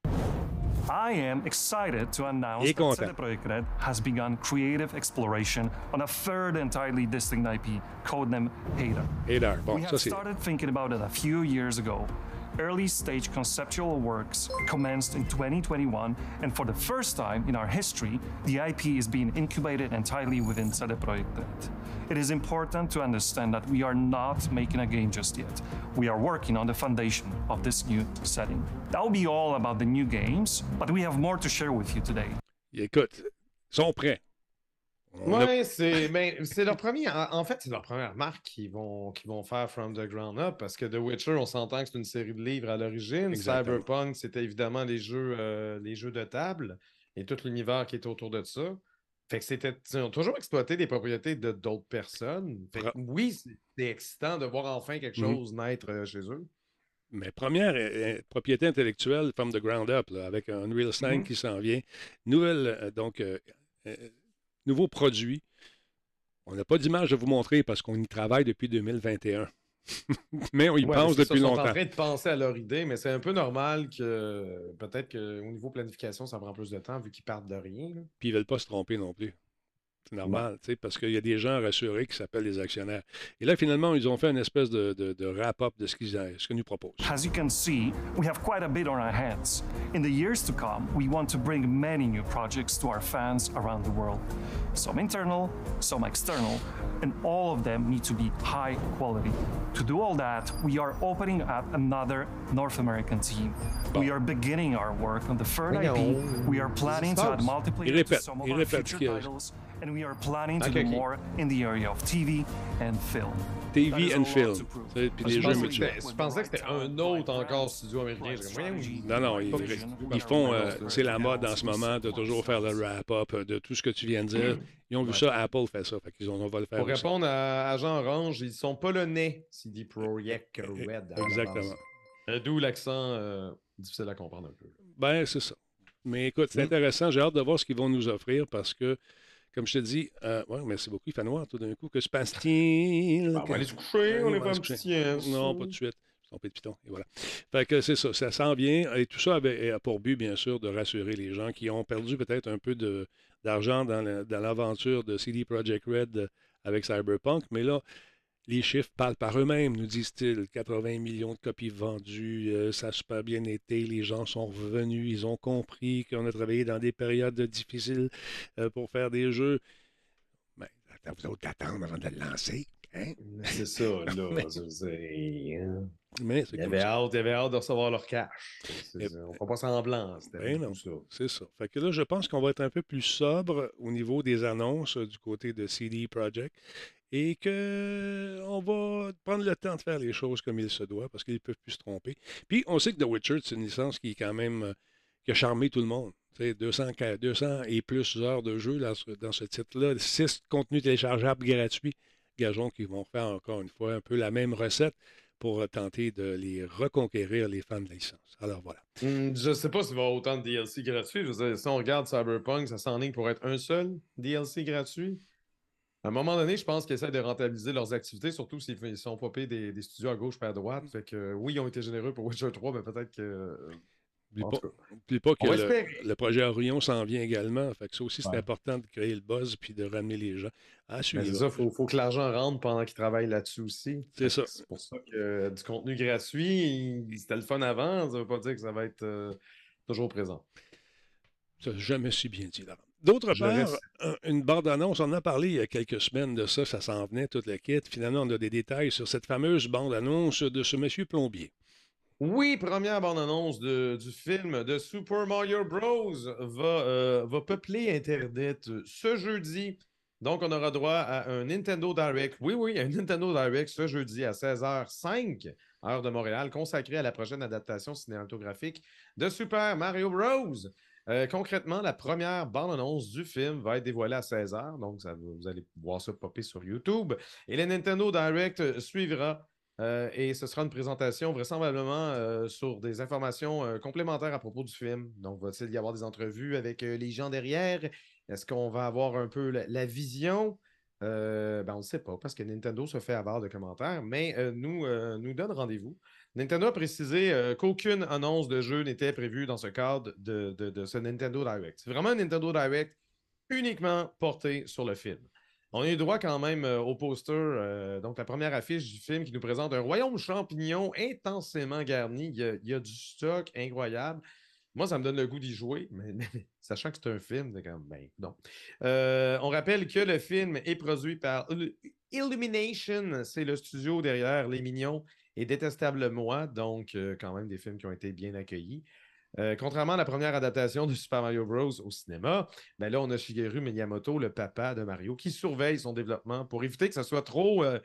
I am excited to announce that. CD Projekt Red has begun creative exploration on a third entirely distinct IP, codenamed Hater. Et là, bon, we have started thinking about it a few years ago. Early stage conceptual works commenced in 2021, and for the first time in our history, the IP is being incubated entirely within CD Projekt Red. It is important to understand that we are not making a game just yet. We are working on the foundation of this new setting. That will be all about the new games, but we have more to share with you today. Écoute, ils sont prêts. On a- Ouais, c'est ben, c'est leur premier. En, en fait, c'est leur première marque qu'ils vont, qu'ils vont faire from the ground up parce que The Witcher, on s'entend que c'est une série de livres à l'origine. Exactement. Cyberpunk, c'était évidemment les jeux, euh, les jeux de table et tout l'univers qui est autour de ça. Fait que c'était. Ils ont toujours exploité des propriétés de d'autres personnes. Fait que Bra- oui, c'est excitant de voir enfin quelque Mhm. chose naître euh, chez eux. Mais première euh, propriété intellectuelle from the ground up, là, avec un Unreal 5 Mhm. qui s'en vient. Nouvelle, euh, donc, euh, euh, nouveau produit. On n'a pas d'image à vous montrer parce qu'on y travaille depuis 2021. Mais on y Ouais, pense ça, depuis ils sont longtemps. en train de penser à leur idée, mais c'est un peu normal que peut-être qu'au niveau planification, ça prend plus de temps vu qu'ils partent de rien. Puis ils ne veulent pas se tromper non plus. C'est normal, tu sais, parce qu'il y a des gens rassurés qui s'appellent les actionnaires. Et là, finalement, ils ont fait une espèce de, de- de wrap-up de ce qu'ils ce nous proposent. As you can see, we have quite a bit on our hands. In the years to come, we want to bring many new projects to our fans around the world. Some internal, some external, and all of them need to be high quality. To do all that, we are opening up another North American team. We are beginning our work on the third IP. We are planning to add to some of our future titles, and we are planning to Ok, do ok. more in the area of TV and film. TV and film. Puis des jeux Je pensais que c'était- je pensais que c'était un autre encore studio américain. Non, non, ils, font. euh, c'est la mode en ce moment de toujours faire le wrap-up de tout ce que tu viens de dire. Ils ont vu ça, Apple fait ça. Fait qu'ils ont, on va le faire Pour aussi. répondre à Agent Orange, ils sont polonais, CD Projekt Red. à la Exactement. Euh, D'où l'accent euh, difficile à comprendre un peu. Ben, c'est ça. Mais écoute, c'est Mm. intéressant. J'ai hâte de voir ce qu'ils vont nous offrir parce que comme je te dis, euh, ouais, merci beaucoup. Il fait noir tout d'un coup. Que se passe-t-il? Ben, on va aller se coucher, on Ouais, est on pas un petit. Non, pas de suite. Je suis trompé de piton. Et voilà. Fait que c'est ça. Ça s'en vient. Et tout ça avait a pour but, bien sûr, de rassurer les gens qui ont perdu peut-être un peu d'argent dans la- dans l'aventure de CD Projekt Red avec Cyberpunk. Mais là, les chiffres parlent par eux-mêmes, nous disent-ils. 80 millions de copies vendues, euh, ça a super bien été, les gens sont revenus, ils ont compris qu'on a travaillé dans des périodes difficiles euh, pour faire des jeux. Ben, attends, vous autres d'attendre avant de le lancer. Hein? C'est ça, là. Mais- hein. Mais avaient ça. hâte, ils avaient hâte de recevoir leur cash. On ne fait pas semblant. C'était Ben non. C'est ça. Fait que là, je pense qu'on va être un peu plus sobre au niveau des annonces euh, du côté de CD Projekt et qu'on va prendre le temps de faire les choses comme il se doit parce qu'ils ne peuvent plus se tromper. Puis, on sait que The Witcher, c'est une licence qui est quand même euh, qui a charmé tout le monde. Tu sais, 200, ca- 200 et plus heures de jeu dans ce, dans ce titre-là, 6 contenus téléchargeables gratuits. Gageons qu'ils vont faire encore une fois un peu la même recette pour tenter de les reconquérir, les fans de la licence. Alors voilà. Hum, je sais pas s'il va y avoir autant de DLC gratuits. Je veux dire, si on regarde Cyberpunk, ça s'enligne pour être un seul DLC gratuit. À un moment donné, je pense qu'ils essaient de rentabiliser leurs activités, surtout s'ils ils sont popés des, des studios à gauche et à droite. Fait que oui, ils ont été généreux pour Witcher 3, mais peut-être que. N'oublie pas, pas que le, projet Orion s'en vient également. Fait que ça aussi, c'est Ouais. important de créer le buzz puis de ramener les gens à Mais suivre. c'est ça, il faut, faut que l'argent rentre pendant qu'ils travaillent là-dessus aussi. C'est ça. C'est pour ça que euh, du contenu gratuit, il- c'était le fun avant, ça veut pas dire que ça va être euh, toujours présent. Ça, jamais si bien dit, Laurent. D'autre part, une bande-annonce, on en a parlé il y a quelques semaines de ça, ça s'en venait, toute la quête. Finalement, on a des détails sur cette fameuse bande-annonce de ce monsieur plombier. Oui, première bande-annonce de- du film de Super Mario Bros. va, euh, va peupler Internet ce jeudi. Donc, on aura droit à un Nintendo Direct. Oui, oui, un Nintendo Direct ce jeudi à 16h05, heure de Montréal, consacré à la prochaine adaptation cinématographique de Super Mario Bros. Euh, concrètement, la première bande-annonce du film va être dévoilée à 16h. Donc, vous allez voir ça popper sur YouTube. Et le Nintendo Direct suivra euh, et ce sera une présentation vraisemblablement euh, sur des informations euh, complémentaires à propos du film. Donc, va-t-il y avoir des entrevues avec les gens derrière? Est-ce qu'on va avoir un peu la, vision? Ben, on ne sait pas parce que Nintendo se fait avoir de commentaires, mais nous, nous donne rendez-vous. Nintendo a précisé qu'aucune annonce de jeu n'était prévue dans ce cadre de, de- de ce Nintendo Direct. C'est vraiment un Nintendo Direct uniquement porté sur le film. On eu droit quand même euh, au poster, euh, donc la première affiche du film qui nous présente un royaume champignon intensément garni. Il y a, du stock incroyable. Moi, ça me donne le goût d'y jouer, mais, sachant que c'est un film, c'est comme, ben, non. Euh, on rappelle que le film est produit par Illu- Illumination, c'est le studio derrière Les Mignons et Détestable Moi, donc quand même des films qui ont été bien accueillis. Euh, contrairement à la première adaptation de Super Mario Bros. au cinéma, ben là, on a Shigeru Miyamoto, le papa de Mario, qui surveille son développement pour éviter que ça soit trop, euh, un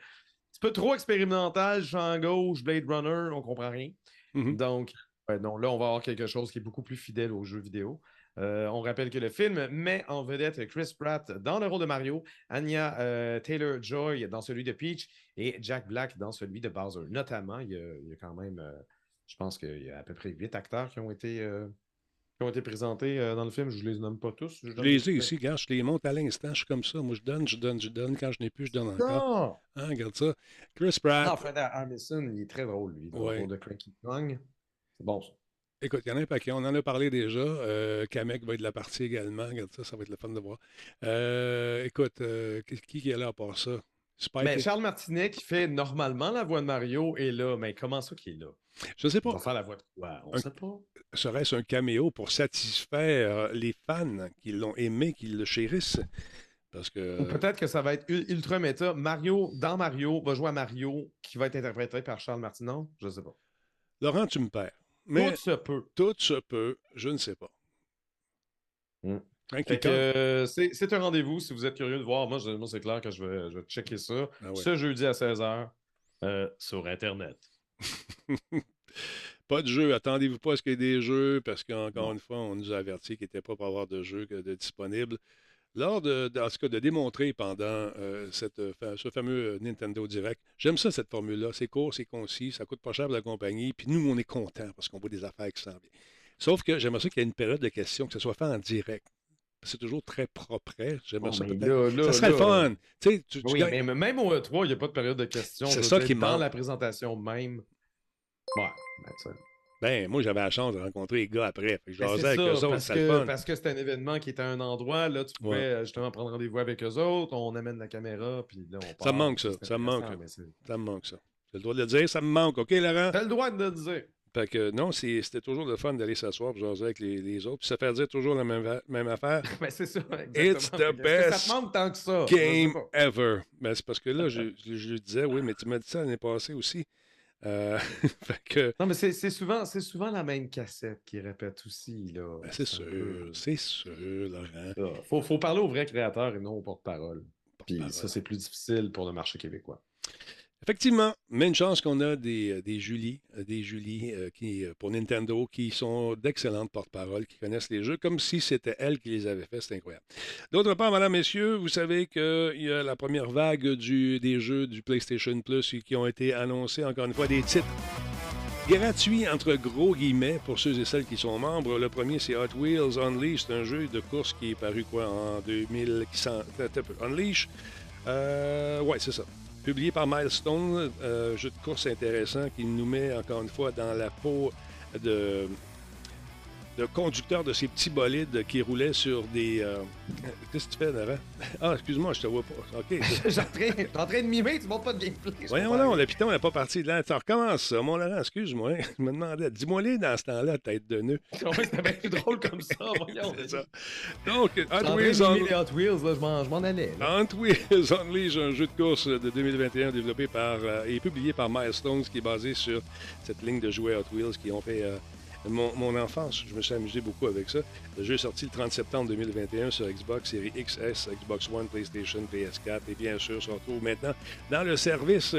petit peu trop expérimental, champ gauche, Blade Runner, on comprend rien. Mhm. Donc, non, là, on va avoir quelque chose qui est beaucoup plus fidèle aux jeux vidéo. Euh, on rappelle que le film met en vedette Chris Pratt dans le rôle de Mario, Anya Taylor-Joy dans celui de Peach et Jack Black dans celui de Bowser. Notamment, il y a, il y a quand même, je pense qu'il y a à peu près huit acteurs qui ont été, euh, qui ont été présentés euh, dans le film. Je ne les nomme pas tous. Je les ai ici, regarde, je les monte à l'instant, je suis comme ça. Moi, je donne, je donne, je donne. Quand je n'ai plus, je donne encore. Non! Hein, regarde ça. Chris Pratt. Non, Fred Armisen, il est très drôle, lui, dans le Ouais. rôle de Cranky Kong. C'est bon, ça. Écoute, il y en a un paquet. On en a parlé déjà. Euh, Kamek va être de la partie également. Regarde ça, ça va être le fun de voir. Euh, écoute, euh, qui, qui est là à part ça? Spike. Ben, Charles Martinet, qui fait normalement la voix de Mario, est là. Mais comment ça qu'il est là? Je ne sais Il pas. va faire la voix de quoi? On Un- sait pas. Serait-ce un caméo pour satisfaire euh, les fans qui l'ont aimé, qui le chérissent? Parce que. Peut-être que ça va être ul- ultra méta. Mario, dans Mario, va jouer à Mario, qui va être interprété par Charles Martinet. Je sais pas. Laurent, tu me perds. Mais Tout se peut. tout se peut, je ne sais pas. Mm. Euh, c'est un rendez-vous si vous êtes curieux de voir. Moi, c'est clair que je vais, je vais checker ça Ah ouais. ce jeudi à 16h sur Internet. Pas de jeu. Attendez-vous pas à ce qu'il y ait des jeux, parce qu'encore une fois, on nous a averti qu'il n'était pas pour avoir de jeux que de disponibles. Lors de, dans ce cas, de démontrer pendant euh, cette, euh, ce fameux euh, Nintendo Direct, j'aime ça, cette formule-là. C'est court, c'est concis, ça coûte pas cher pour la compagnie, puis nous, on est contents parce qu'on voit des affaires qui s'en viennent. Sauf que j'aimerais ça qu'il y ait une période de questions, que ce soit fait en direct. C'est toujours très propre. J'aimerais Bon, ça peut-être. Ça serait le là, fun. Tu Oui, gagnes- mais même au E3, il n'y a pas de période de questions. C'est ça qui Dans manque. la présentation même. Ouais, ben, Ben, moi, j'avais la chance de rencontrer les gars après. Fait que je Ben, avec ça, eux autres, parce que, parce que c'était un événement qui était à un endroit, là, tu pouvais Ouais. euh, justement prendre rendez-vous avec eux autres, on amène la caméra, puis là, on part. Ça me manque, ça, ça me manque. Ça me manque, ça. J'ai le droit de le dire, ça me manque. OK, Laurent? T'as le droit de le dire. Fait que non, c'était toujours le fun d'aller s'asseoir et jaser avec les, les autres. Puis ça fait dire toujours la même, même affaire. Ben, c'est ça, exactement. It's the best Ça te tant que ça? Game ever. Ben, c'est parce que là, je, lui disais, oui, mais tu m'as dit ça l'année passée aussi. Euh, fait que, Non, mais c'est souvent, souvent la même cassette qui répète aussi. là. ben, c'est sûr, peu- c'est sûr, Laurent. ça. Faut, faut parler aux vrais créateurs et non aux porte-parole. Puis Porte-parole. ça, c'est plus difficile pour le marché québécois. Effectivement, mais une chance qu'on a des, euh, des Julie, euh, des Julie euh, qui, pour Nintendo qui sont d'excellentes porte-paroles, qui connaissent les jeux comme si c'était elles qui les avaient fait. C'est incroyable. D'autre part, mesdames, messieurs, vous savez qu'il y a la première vague du, des jeux du PlayStation Plus qui ont été annoncés, encore une fois, des titres gratuits, entre gros guillemets, pour ceux et celles qui sont membres. Le premier, c'est Hot Wheels Unleashed, un jeu de course qui est paru quoi en 2000. qui s'en- attends un peu. Unleash, ouais, c'est ça. Publié par Milestone, euh, jeu de course intéressant qui nous met encore une fois dans la peau de, de conducteur de ces petits bolides qui roulaient sur des. euh, Qu'est-ce que tu fais, Nara? Ah, excuse-moi, je te vois pas. OK. J'étais en train- t'es en train de mimer, tu montres pas de gameplay. je Voyons non, le piton n'est pas parti de là. Ça recommence ça. Mon Laurent, excuse-moi. Je me demandais. Dis-moi-les dans ce temps-là, tête de nœud. Ouais, C'était bien plus drôle comme ça, voyons. C'est ça. Donc, en Hot Wheels, les Hot Wheels, là, je m'en- je m'en allais. là. Hot Wheels Unleashed, un jeu de course de 2021 développé par euh, et publié par Milestones, qui est basé sur cette ligne de jouets Hot Wheels qui ont fait euh, mon, enfance. Je me suis amusé beaucoup avec ça. Le jeu est sorti le 30 septembre 2021 sur Xbox Series XS, Xbox One, PlayStation, PS4 et bien sûr se retrouve maintenant dans le service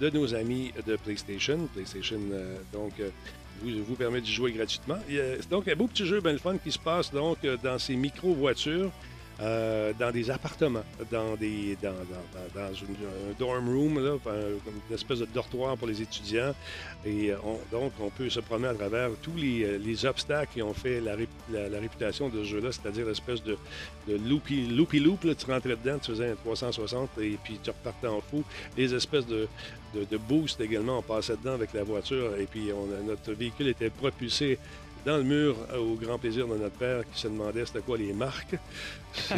de nos amis de PlayStation. PlayStation, euh, donc, euh, vous, vous permet d'y jouer gratuitement. A- C'est donc un beau petit jeu bien le fun qui se passe donc euh, dans ces micro-voitures. Euh, dans des appartements, dans des dans, dans- dans- une- un dorm room, là, une espèce de dortoir pour les étudiants. Et euh, on- donc, on peut se promener à travers tous les, euh, les obstacles qui ont fait la, la- réputation de ce jeu-là, c'est-à-dire l'espèce de, de loopy, loopy loop. Là, tu rentrais dedans, tu faisais un 360 et puis tu repartais en fou. Les espèces de, de, de boost également, on passait dedans avec la voiture et puis notre véhicule était propulsé dans le mur euh, au grand plaisir de notre père qui se demandait c'était quoi les marques.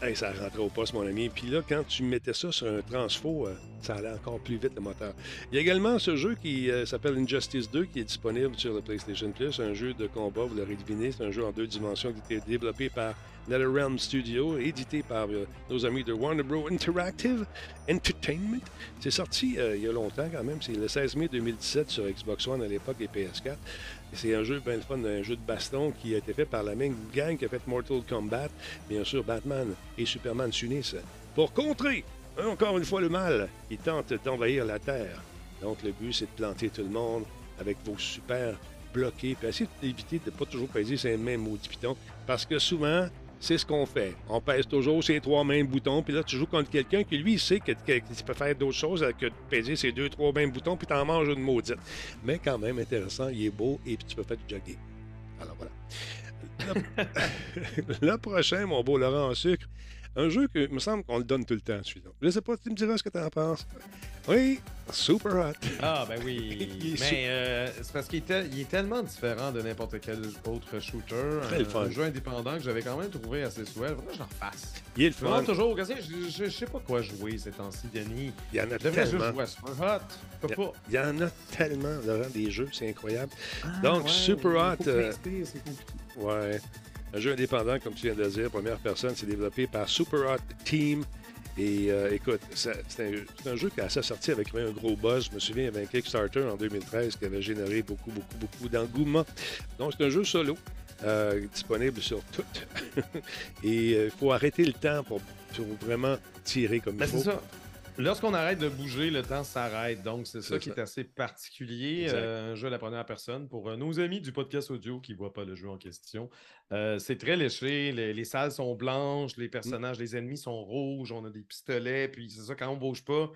Hey, ça rentrait au poste, mon ami. Puis là, quand tu mettais ça sur un transfo, euh, ça allait encore plus vite le moteur. Il y a également ce jeu qui euh, s'appelle Injustice 2 qui est disponible sur le PlayStation Plus, un jeu de combat, vous l'aurez deviné, c'est un jeu en deux dimensions qui a été développé par NetherRealm Studio, édité par euh, nos amis de Warner Bros. Interactive Entertainment. C'est sorti euh, il y a longtemps quand même, c'est le 16 mai 2017 sur Xbox One à l'époque et PS4. C'est un jeu bien le fun, un jeu de baston qui a été fait par la même gang qui a fait Mortal Kombat, bien sûr Batman et Superman s'unissent pour contrer encore une fois le mal qui tente d'envahir la Terre. Donc le but c'est de planter tout le monde avec vos super bloqués, puis essayer d'éviter de ne pas toujours peser ces mêmes maudits pitons, parce que souvent c'est ce qu'on fait. On pèse toujours ces trois mêmes boutons, puis là, tu joues contre quelqu'un qui, lui, sait que, que- qu'il peut faire d'autres choses que de peser ces deux, trois mêmes boutons, puis t'en manges une maudite. Mais quand même intéressant, il est beau, et puis tu peux faire du jogging. Alors voilà. Le, le prochain, mon beau Laurent en sucre, un jeu que, me semble qu'on le donne tout le temps, celui-là. Je sais pas, tu me diras ce que tu en penses. Oui, Super Hot. Ah, ben oui. Mais euh, c'est parce qu'il est, tel- il est tellement différent de n'importe quel autre shooter. Très un, le fun. un jeu indépendant que j'avais quand même trouvé assez souhait. Faudrait que j'en fasse. Il est le fun. toujours, je, je, je sais pas quoi jouer ces temps-ci, Denis. Il y en a Je devrais juste tellement. jouer à Super Hot. Je peux pas. Il y en a tellement, Laurent, des jeux, c'est incroyable. Ah, Donc, ouais, Super Hot, euh, c'est compliqué. Ouais. Un jeu indépendant, comme tu viens de le dire, première personne, c'est développé par Super Hot Team. Et euh, écoute, c'est un, jeu qui a sa sortie avec un gros buzz. Je me souviens, il y avait un Kickstarter en 2013 qui avait généré beaucoup, beaucoup, beaucoup d'engouement. Donc, c'est un jeu solo, euh, disponible sur tout. Et il faut arrêter le temps pour, pour vraiment tirer comme Ben, il c'est faut. ça. Lorsqu'on arrête de bouger, le temps s'arrête. Donc, c'est ça qui est assez particulier. Euh, un jeu à la première personne. Pour euh, nos amis du podcast audio qui ne voient pas le jeu en question, Euh, c'est très léché. Les, les salles sont blanches, les personnages, les ennemis sont rouges. On a des pistolets. Puis, c'est ça, quand on ne bouge pas,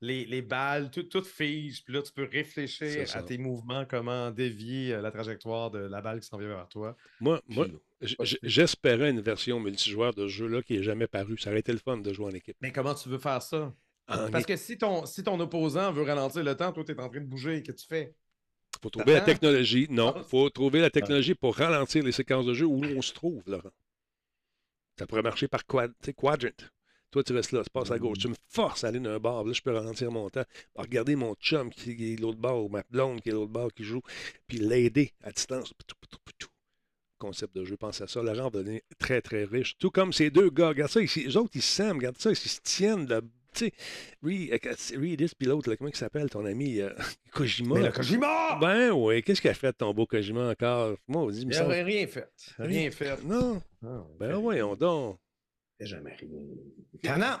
les, les balles, tout, tout fige, puis là, tu peux réfléchir à tes mouvements, comment dévier euh, la trajectoire de la balle qui s'en vient vers toi. Moi, moi Puis- j'espérais une version multijoueur de ce jeu-là qui n'est jamais paru. Ça aurait été le fun de jouer en équipe. Mais comment tu veux faire ça? En Parce que si ton, si ton opposant veut ralentir le temps, toi, tu es en train de bouger, que tu fais? Il faut trouver la T'attends? technologie. Non, Ah. il faut trouver la technologie pour ralentir les séquences de jeu où on se trouve, Laurent. Ça pourrait marcher par quad, tu sais, quadrant. Toi, tu restes là, tu passes à gauche. Tu me forces à aller d'un bar. Là, je peux ralentir mon temps. Regarder mon chum qui est l'autre bord, ou ma blonde qui est l'autre bord qui joue, puis l'aider à distance. Concept de jeu, pense à ça. Laurent va devenir très, très riche. Tout comme ces deux gars. Regarde ça, ici. eux autres, ils s'aiment. Regarde ça, ils se tiennent. de- Tu sais, Reed, euh, Reedus, puis l'autre, comment il s'appelle, ton ami euh, Kojima? Mais le Kojima! Ben oui, qu'est-ce qu'il a fait ton beau Kojima encore? Moi, on dit, il Il semble- n'aurait rien fait. Rien fait. Non, Ah, ben voyons donc. fait jamais rien. Tannant!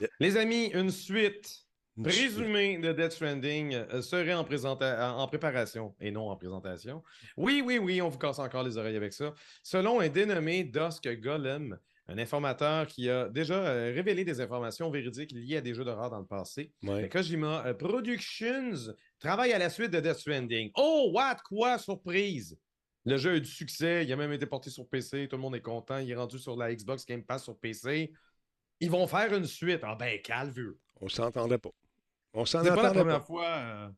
Yeah. Les amis, une suite présumée de Death Stranding euh, serait en en préparation et non en présentation. Oui, oui, oui, on vous casse encore les oreilles avec ça. Selon un dénommé Dusk Golem, un informateur qui a déjà euh, révélé des informations véridiques liées à des jeux d'horreur dans le passé, Ouais. Kojima euh, Productions travaille à la suite de Death Stranding. Oh, what? Quoi? Surprise! Le jeu a eu du succès, il a même été porté sur PC, tout le monde est content, il est rendu sur la Xbox Game Pass sur PC. Ils vont faire une suite. Ah ben, calveux. On s'entendait pas. On s'en C'est pas la première pas. fois.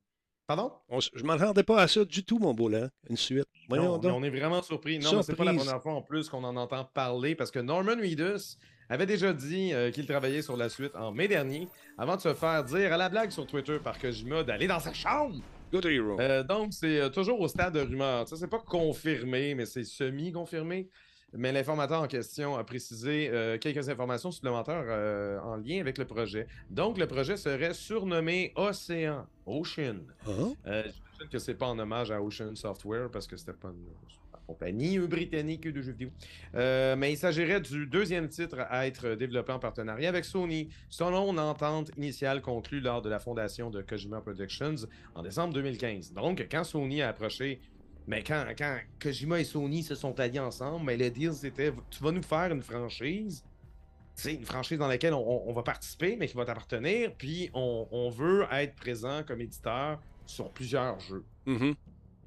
Pardon? On je m'attendais pas à ça du tout, mon beau là. Une suite. Voyons Non, mais donc. on est vraiment surpris. Non, mais c'est pas la première fois en plus qu'on en entend parler parce que Norman Reedus avait déjà dit euh, qu'il travaillait sur la suite en mai dernier avant de se faire dire à la blague sur Twitter par Kojima d'aller dans sa chambre. Good Hero. Euh, donc, c'est euh, toujours au stade de rumeur. Ça, c'est pas confirmé, mais c'est semi-confirmé. Mais l'informateur en question a précisé euh, quelques informations supplémentaires euh, en lien avec le projet. Donc, le projet serait surnommé Océan, Ocean. Ah, Euh, J'imagine que c'est pas en hommage à Ocean Software parce que c'était pas une, compagnie britannique de jeux vidéo. Euh, mais il s'agirait du deuxième titre à être développé en partenariat avec Sony, selon une entente initiale conclue lors de la fondation de Kojima Productions en décembre 2015. Donc, quand Sony a approché, mais quand, quand Kojima et Sony se sont alliés ensemble, mais le deal c'était tu vas nous faire une franchise. C'est une franchise dans laquelle on, va participer, mais qui va t'appartenir, puis on, on veut être présent comme éditeur sur plusieurs jeux. mhm.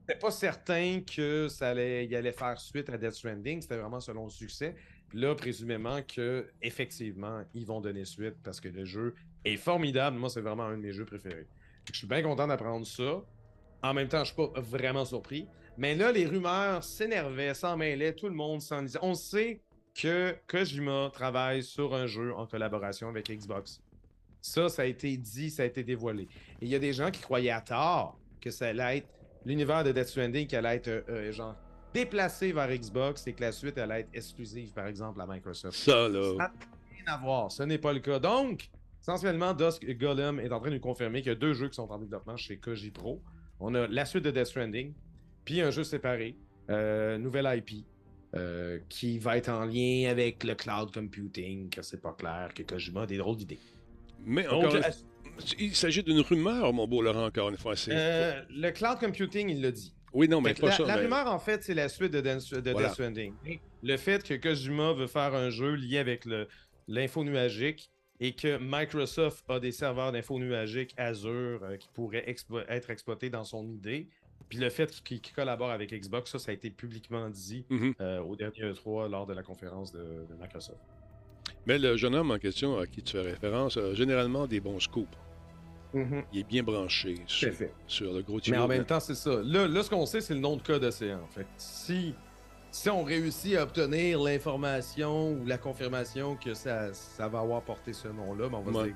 C'était pas certain que ça allait, il allait faire suite à Death Stranding, c'était vraiment selon le succès. Puis là, présumément que effectivement, ils vont donner suite parce que le jeu est formidable. Moi, c'est vraiment un de mes jeux préférés. Je suis bien content d'apprendre ça. En même temps, je suis pas vraiment surpris. Mais là, les rumeurs s'énervaient, s'en mêlaient, tout le monde s'en disait. On sait que Kojima travaille sur un jeu en collaboration avec Xbox. Ça, ça a été dit, ça a été dévoilé. Et il y a des gens qui croyaient à tort que ça allait être l'univers de Death Stranding qui allait être euh, euh, genre déplacé vers Xbox et que la suite allait être exclusive, par exemple, à Microsoft. Ça, Ça là. n'a rien à voir. Ce n'est pas le cas. Donc, essentiellement, Dusk Golem est en train de nous confirmer qu'il y a deux jeux qui sont en développement chez Koji Pro. On a la suite de Death Stranding, puis un jeu séparé, euh, nouvelle IP, euh, qui va être en lien avec le cloud computing, que c'est pas clair, que Kojima a des drôles d'idées. Mais encore il s'agit d'une rumeur, mon beau Laurent, encore une fois. c'est- euh, le cloud computing, il l'a dit. Oui, non, mais Fait pas la, ça. la mais- rumeur, en fait, c'est la suite de, Death- de Voilà. Death Stranding. Le fait que Kojima veut faire un jeu lié avec le- l'info nuagique et que Microsoft a des serveurs d'info nuagique Azure euh, qui pourraient expo- être exploités dans son idée. Puis le fait qu'il collabore avec Xbox, ça, ça a été publiquement dit Mhm. euh, au dernier E3 lors de la conférence de, de Microsoft. Mais le jeune homme en question à qui tu fais référence a généralement des bons scoops. Il est bien branché sur, fait. sur le gros Mais tuyau. en même temps, c'est ça. Là, là ce qu'on sait, c'est le nom de code océan. Fait que si, si on réussit à obtenir l'information ou la confirmation que ça, ça va avoir porté ce nom-là, ben on va Ouais. se dire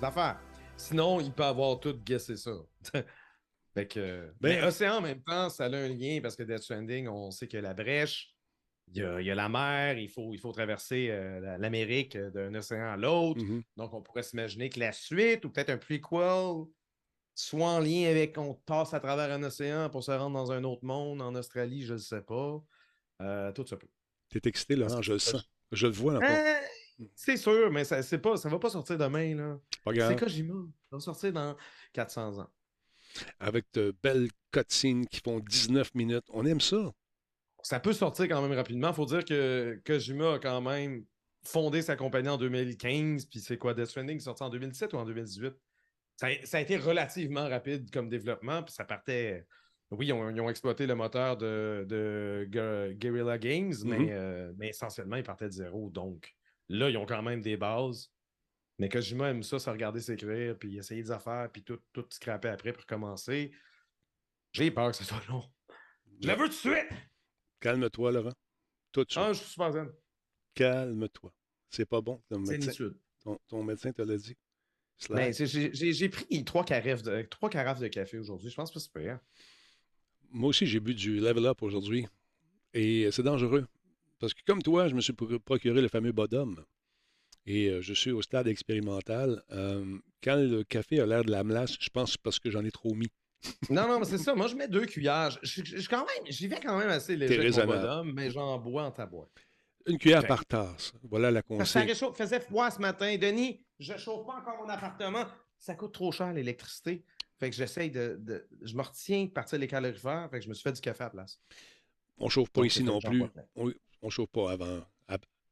des affaires. Sinon, il peut avoir tout guessé ça. fait que, Ben, mais océan en même temps, ça a un lien parce que Death Stranding, on sait qu'il y a la brèche, il y a, il y a la mer, il faut, il faut traverser euh, la- l'Amérique euh, d'un océan à l'autre. Mhm. Donc, on pourrait s'imaginer que la suite, ou peut-être un prequel, soit en lien avec on passe à travers un océan pour se rendre dans un autre monde, en Australie, je ne sais pas. Euh, tout ça peut. T'es excité, Laurent, je le sens. Je le vois. Euh, c'est sûr, mais ça ne pas, ça va pas sortir demain. là. C'est. Kojima. Ça va sortir dans 400 ans. Avec de belles cutscenes qui font 19 minutes. On aime ça. Ça peut sortir quand même rapidement. faut dire que Kojima a quand même fondé sa compagnie en 2015. Puis c'est quoi, Death Stranding sorti en 2017 ou en 2018? Ça, a- ça a été relativement rapide comme développement, puis ça partait. Oui, ils ont, ils ont exploité le moteur de, de Gu- Guerrilla Games, mais, Mhm. euh, mais essentiellement, ils partaient de zéro. Donc là, ils ont quand même des bases. Mais Kojima aime ça, se regarder s'écrire, puis essayer des affaires, puis tout, tout scraper après pour commencer. J'ai peur que ce soit long. Je la veux tout de suite! Calme-toi, Laurent. Tout de suite. Ah, je suis super zen. Calme-toi. C'est pas bon. Ton médecin, ton, ton médecin te l'a dit. Ben, j'ai j'ai- j'ai pris trois carafes de, trois carafes de café aujourd'hui. Je pense pas que c'est pas grave. Moi aussi, j'ai bu du Level Up aujourd'hui. Et c'est dangereux. Parce que comme toi, je me suis pro- procuré le fameux Bodum. Et je suis au stade expérimental. Euh, quand le café a l'air de la melasse, je pense que c'est parce que j'en ai trop mis. Non, non, mais c'est ça. Moi, je mets deux cuillères. Je- je- je- quand même, j'y vais quand même assez léger raisonnable. bonhomme, mais j'en bois en tabois. Une cuillère par tasse. Voilà la ça consigne. réchauffe, faisait froid ce matin. Denis, je chauffe pas encore mon appartement. Ça coûte trop cher l'électricité. Fait que j'essaye de, de- Je me retiens de partir les calorifères. Fait que je me suis fait du café à la place. On chauffe pas Donc, ici ça non plus. On, on chauffe pas avant.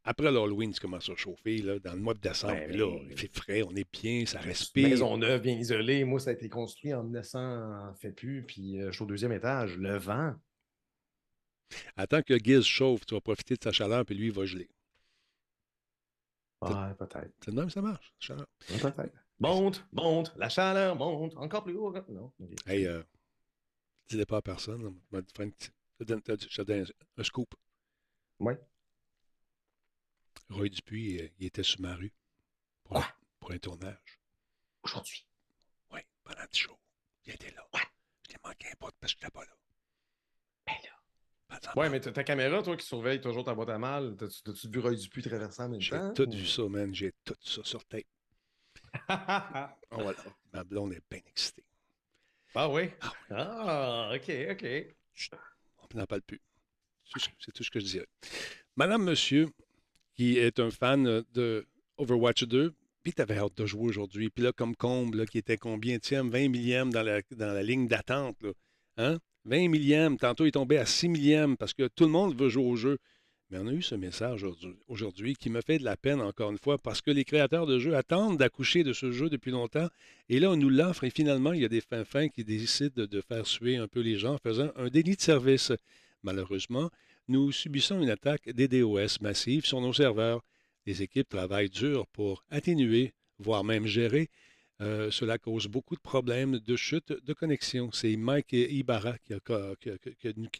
Ap- Après l'Halloween, tu commences à chauffer. Là, dans le mois de décembre, Ouais, mais là, il fait frais, on est bien, ça respire. Maison neuve, bien isolée. Moi, ça a été construit en 1900, fait plus. Puis euh, je suis au deuxième étage. Le vent. Attends que Giz chauffe, tu vas profiter de sa chaleur, puis lui, il va geler. Ouais, peut-être. C'est de même, ça marche. Chaleur. Ouais, Peut-être. Monte, monte. La chaleur monte. Encore plus haut. Non. Hey, euh, dis-le pas à personne. là. Je te donne- un scoop. Ouais. Roy Dupuis, euh, il était sur ma rue. Pour, Quoi? un, pour un tournage. Aujourd'hui? Oui, pendant le show. Il était là. Je l'ai manqué un bout parce que je n'étais pas là. Ben là. Ouais, mais t'as ta caméra, toi, qui surveille toujours ta boîte à mal, t'as-tu vu Roy Dupuis traverser en même J'ai temps? tout vu ça, man. J'ai tout ça sur tape. ah Oh, voilà. Ma blonde est bien excitée. oui? Ah Ah, ok, ok. On n'en parle plus. C'est tout ce- C'est tout ce que je dirais. Madame, monsieur, qui est un fan de Overwatch 2, puis tu avais hâte de jouer aujourd'hui. Puis là, comme Combe, là, qui était combien tième, 20 millième dans la, dans la ligne d'attente. Hein? 20 millième. Tantôt, il est tombé à 6 millième parce que tout le monde veut jouer au jeu. Mais on a eu ce message aujourd'hui- qui me fait de la peine, encore une fois, parce que les créateurs de jeux attendent d'accoucher de ce jeu depuis longtemps. Et là, on nous l'offre et finalement, il y a des fins-fins qui décident de, de faire suer un peu les gens en faisant un déni de service. Malheureusement, nous subissons une attaque DDoS massive sur nos serveurs. Les équipes travaillent dur pour atténuer, voire même gérer. Euh, cela cause beaucoup de problèmes de chute de connexion. C'est Mike Ibarra qui,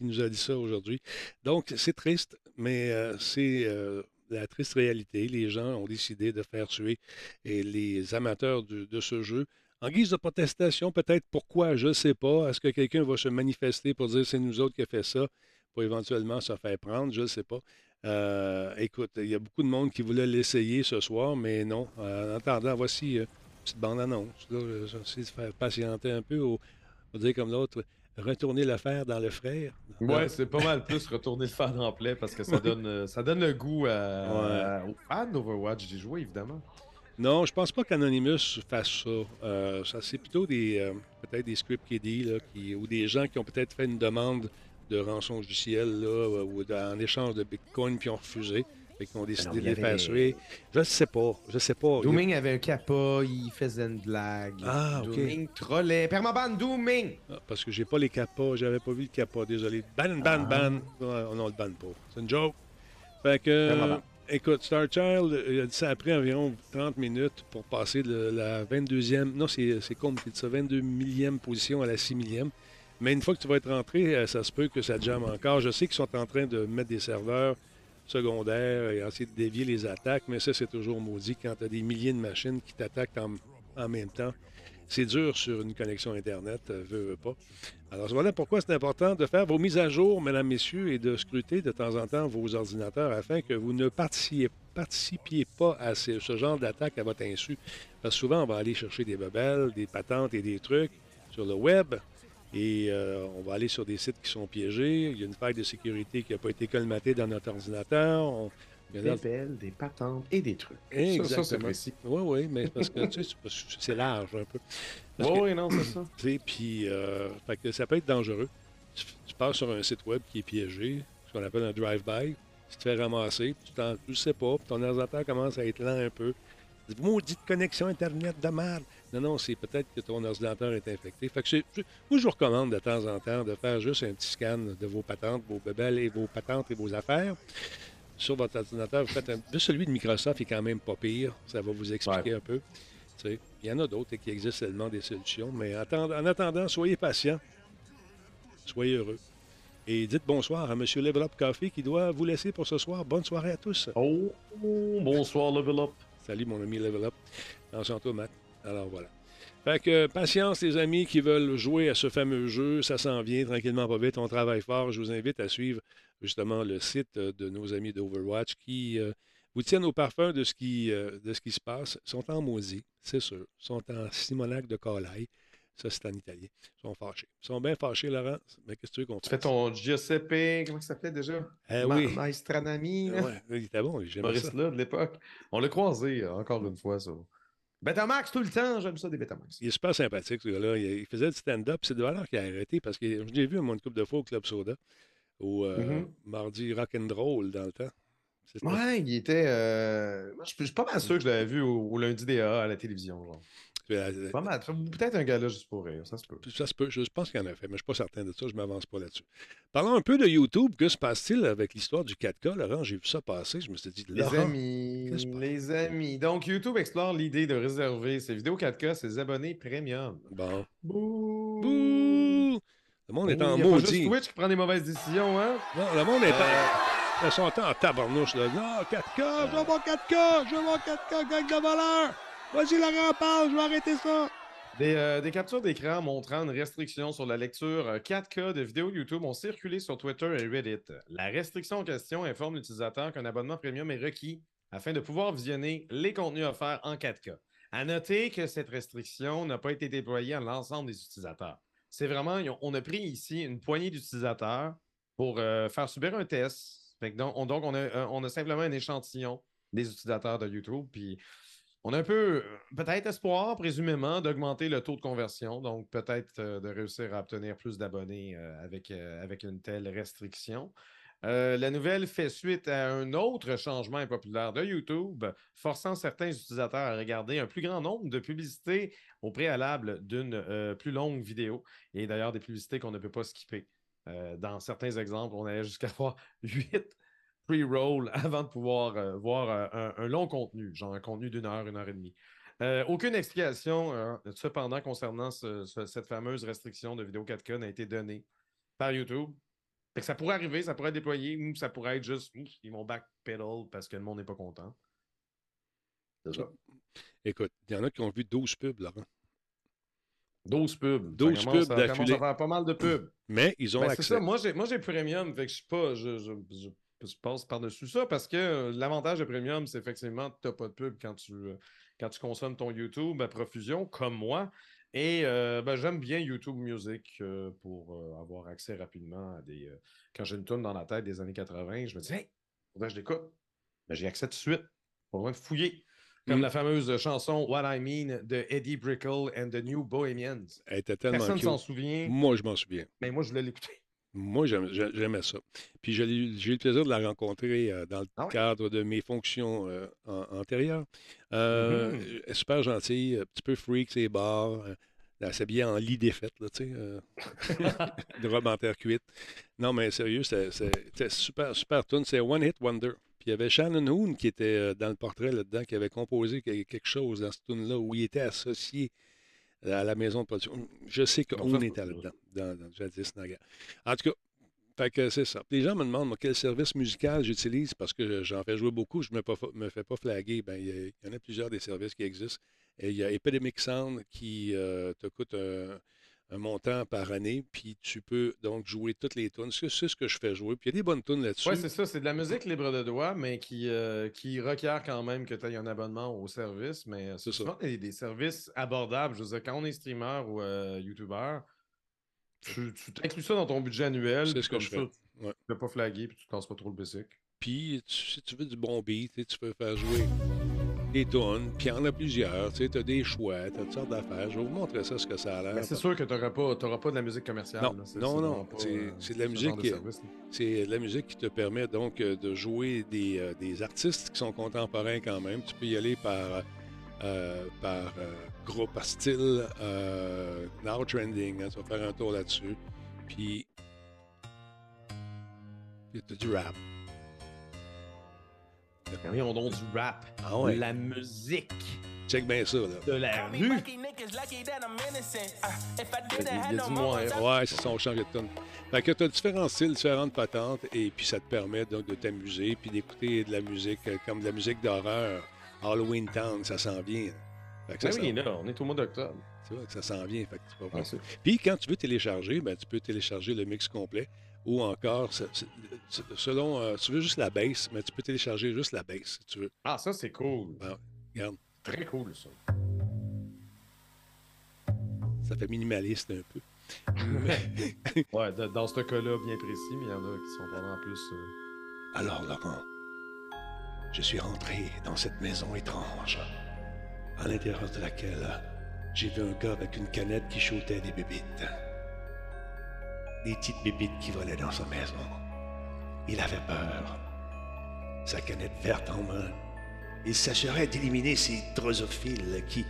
nous a dit ça aujourd'hui. Donc, c'est triste, mais euh, c'est euh, la triste réalité. Les gens ont décidé de faire tuer et les amateurs de, de ce jeu. En guise de protestation, peut-être pourquoi, je ne sais pas. Est-ce que quelqu'un va se manifester pour dire c'est nous autres qui a fait ça, pour éventuellement se faire prendre, je ne sais pas. Euh, écoute, il y a beaucoup de monde qui voulait l'essayer ce soir, mais non. Euh, en attendant, voici euh, une petite bande-annonce. J'essaie de faire patienter un peu, au, on va dire comme l'autre, retourner le fer dans le frère. Ouais, c'est pas mal plus retourner le faire dans le play parce que ça donne, ça donne le goût à, aux fans d'Overwatch d'y jouer, évidemment. Non, je pense pas qu'Anonymous fasse ça. Euh, ça c'est plutôt des euh, peut-être des script kiddie là, qui, ou des gens qui ont peut-être fait une demande de rançon logicielle là, euh, ou de- en échange de Bitcoin puis ont refusé. Fait qu'ils ont décidé non, de les faire tuer. Je sais pas. Je sais pas. Il Dooming avait un kappa, il faisait une blague. Ah, ok. Dooming trollait. Permaban, Dooming! Ah, parce que j'ai pas les capas, j'avais pas vu le capa, désolé. Ban, ban, ban. Ouais, on ne le banne pas. C'est une joke. Fait que, euh, écoute, Star Child, il a dit ça après environ 30 minutes pour passer de la 22e, non, c'est c'est con qui dit ça, 22 millième position à la 6 millième. Mais une fois que tu vas être rentré, euh, ça se peut que ça jamme encore. Je sais qu'ils sont en train de mettre des serveurs secondaires et essayer de dévier les attaques, mais ça, c'est toujours maudit quand tu as des milliers de machines qui t'attaquent en, en même temps. C'est dur sur une connexion Internet, euh, veux pas. Alors voilà pourquoi c'est important de faire vos mises à jour, mesdames, messieurs, et de scruter de temps en temps vos ordinateurs afin que vous ne participiez, participiez pas à ce, ce genre d'attaque à votre insu. Parce que souvent, on va aller chercher des bebelles, des patentes et des trucs sur le web. Et euh, on va aller sur des sites qui sont piégés. Il y a une faille de sécurité qui n'a pas été colmatée dans notre ordinateur. On- Des a- belles, des patentes et des trucs. Exactement. Ça, ça, c'est précis. Oui, oui, mais parce que tu sais, c'est parce que c'est large un peu. Oui, oui, non, c'est ça. tu sais, puis euh, fait que ça peut être dangereux. Tu, tu passes sur un site web qui est piégé, ce qu'on appelle un drive-by, tu te fais ramasser, puis tu t'en tu sais pas, puis ton ordinateur commence à être lent un peu. Maudite connexion Internet de merde. Non, non, c'est peut-être que ton ordinateur est infecté. Fait que c'est- je- moi, je vous recommande de temps en temps de faire juste un petit scan de vos patentes, vos bebelles et vos patentes et vos affaires. Sur votre ordinateur, vous faites un... Juste celui de Microsoft est quand même pas pire. Ça va vous expliquer un peu. Tu sais, Il y en a d'autres qui existent tellement des solutions. Mais en attendant, soyez patients. Soyez heureux. Et dites bonsoir à M. Level Up Coffee qui doit vous laisser pour ce soir. Bonne soirée à tous. Oh, bonsoir, Level Up. Salut, mon ami Level Up. Enchanté, Matt. Alors voilà. Fait que patience, les amis qui veulent jouer à ce fameux jeu. Ça s'en vient tranquillement, pas vite. On travaille fort. Je vous invite à suivre justement le site euh, de nos amis d'Overwatch qui euh, vous tiennent au parfum de ce qui, euh, de ce qui se passe. Ils sont en maudit, c'est sûr. Ils sont en simonac de colaille. Ça, c'est en italien. Ils sont fâchés. Ils sont bien fâchés, Laurent. Mais qu'est-ce que tu veux qu'on Tu fais fasse? ton Giuseppe, comment ça s'appelait déjà? Eh Ma- oui. Maestranami. Ouais, il était bon. J'aimais ça. Maurice là de l'époque. On l'a croisé encore une fois, ça. Betamax tout le temps, j'aime ça des Betamax. Il est super sympathique, ce gars-là. Il, faisait du stand-up. C'est de valeur qu'il a arrêté parce que je l'ai vu une couple de fois au Club Soda, au euh, Mhm. mardi rock'n'roll dans le temps. Ouais, il était. euh, Moi, je suis pas mal sûr que je l'avais vu au, au lundi DA à la télévision. Genre. Euh, Pas mal. Peut-être un gars là juste pour rire, ça se peut. Ça se peut. Je pense qu'il en a fait, mais je ne suis pas certain de ça. Je ne m'avance pas là-dessus. Parlons un peu de YouTube. Que se passe-t-il avec l'histoire du 4K, Laurent? J'ai vu ça passer. Je me suis dit, Les Laurent, amis, les amis. Donc, YouTube explore l'idée de réserver ses vidéos 4K à ses abonnés premium. Bon. Bouh! Bouh! Le monde est en y maudit. Twitch qui prend des mauvaises décisions, hein? Non, le monde est Euh, en... Ils sont en tabarnouche. Là. Non, 4K, je veux mon 4K, je veux mon 4K, gang de voleur. Vas-y, Laurent, parle, je vais arrêter ça. Des, euh, des captures d'écran montrant une restriction sur la lecture euh, 4K de vidéos YouTube ont circulé sur Twitter et Reddit. La restriction en question informe l'utilisateur qu'un abonnement premium est requis afin de pouvoir visionner les contenus offerts en 4K. À noter que cette restriction n'a pas été déployée à l'ensemble des utilisateurs. C'est vraiment, on a pris ici une poignée d'utilisateurs pour euh, faire subir un test. Donc, on, a, euh, on a simplement un échantillon des utilisateurs de YouTube. Puis on a un peu, euh, peut-être espoir, présumément, d'augmenter le taux de conversion, donc peut-être euh, de réussir à obtenir plus d'abonnés euh, avec, une telle restriction. La nouvelle fait suite à un autre changement impopulaire de YouTube, forçant certains utilisateurs à regarder un plus grand nombre de publicités au préalable d'une plus longue vidéo, et d'ailleurs des publicités qu'on ne peut pas skipper. Dans certains exemples, on allait jusqu'à voir 8 pre-roll avant de pouvoir euh, voir euh, un, un long contenu, genre un contenu d'une heure, une heure et demie. Euh, aucune explication, euh, cependant, concernant ce- ce- cette fameuse restriction de vidéo 4K n'a été donnée par YouTube. Fait que ça pourrait arriver, ça pourrait être déployé, ou ça pourrait être juste, ouf, ils vont backpedal parce que le monde n'est pas content. C'est ça. Écoute, il y en a qui ont vu 12 pubs, Laurent. 12 pubs. 12 ça commence, pubs ça d'affilée. à faire pas mal de pubs. Mais ils ont Ben, c'est accès. ça, moi j'ai, moi j'ai premium, fait que je suis pas. Je, je, je- je passe par-dessus ça parce que euh, l'avantage de premium, c'est effectivement que tu n'as pas de pub quand tu, euh, quand tu consommes ton YouTube à profusion, comme moi. Et euh, ben, j'aime bien YouTube Music pour avoir accès rapidement à des. quand j'ai une tune dans la tête des années 80, je me dis, hey, faudrait que je l'écoute. Ben, j'ai accès tout de suite. Pas besoin de fouiller. Comme Mm. la fameuse chanson What I Mean de Eddie Brickle and the New Bohemians. Elle était tellement Personne s'en cute. souvient, Moi, je m'en souviens. mais moi je voulais l'écouter. Moi, j'aimais ça. Puis j'ai eu le plaisir de la rencontrer euh, dans le Ah ouais? cadre de mes fonctions euh, an- antérieures. Euh, elle est Super gentille, un petit peu freak, ses bars. euh, Elle s'habillait en lit défaite, là, tu sais. euh, de robe en terre cuite. Non, mais sérieux, c'était super, super tune. C'est One Hit Wonder. Puis il y avait Shannon Hoon qui était euh, dans le portrait là-dedans, qui avait composé que- quelque chose dans cette tune-là où il était associé à la maison de production. Je sais Hoon ça, était là-dedans, dans, dans Jadis Naga. En tout cas, fait que c'est ça. Les gens me demandent moi, quel service musical j'utilise parce que j'en fais jouer beaucoup, je ne me, fais pas flaguer. Ben, il, y en a plusieurs des services qui existent. Et il y a Epidemic Sound qui euh, te coûte un, un montant par année, puis tu peux donc jouer toutes les tunes. C'est c'est ce que je fais jouer. Puis il y a des bonnes tunes là-dessus. Oui, c'est ça. C'est de la musique libre de droit, mais qui, euh, qui requiert quand même que tu aies un abonnement au service. Mais c'est souvent des, des services abordables. Je veux dire, quand on est streamer ou euh, YouTuber, tu tu t'inclus ça dans ton budget annuel. C'est ce que je fais. Ouais. Tu ne pas flaguer puis tu ne pas trop le basic. Puis, tu- si tu veux du bon beat, tu peux faire jouer des tunes, puis il y en a plusieurs. Tu as des choix, tu as toutes sortes d'affaires. Je vais vous montrer ça, ce que ça a l'air. Mais c'est sûr que tu n'auras pas, t'auras pas de la musique commerciale. Non, là. Non, non, c'est- euh, c'est de la musique qui- là. C'est de la musique qui te permet donc euh, de jouer des, euh, des artistes qui sont contemporains quand même. Tu peux y aller par euh, euh, par euh, groupe, par style, euh, Now Trending. hein, tu vas faire un tour là-dessus. Puis, il y a du rap. Oui, on donne du rap. Ah ouais. La musique Check bien ça, là. de la rue. Il y a du moins. Ouais, c'est ça, on change de tonne. Fait que tu as différents styles, différentes patentes, et puis ça te permet donc de t'amuser, puis d'écouter de la musique, euh, comme de la musique d'horreur. Halloween Town, ça s'en vient. Fait que ça, Ben s'en- oui, là, on est au mois d'octobre. tu vois que ça s'en vient. Fait que tu vas voir. Ah, c'est- Puis quand tu veux télécharger, ben, tu peux télécharger le mix complet ou encore, se- se- se- selon, euh, tu veux juste la bass, mais tu peux télécharger juste la bass si tu veux. Ah, ça, c'est cool. Ben, regarde, Très cool, ça. ça fait minimaliste un peu. Ouais, dans ce cas-là, bien précis, mais il y en a qui sont vraiment plus. euh, Alors, Laurent, je suis rentré dans cette maison étrange, à l'intérieur de laquelle j'ai vu un gars avec une canette qui shootait des bébites. Des petites bébites qui volaient dans sa maison. Il avait peur. Sa canette verte en main. Il s'assurait d'éliminer ces drosophiles qui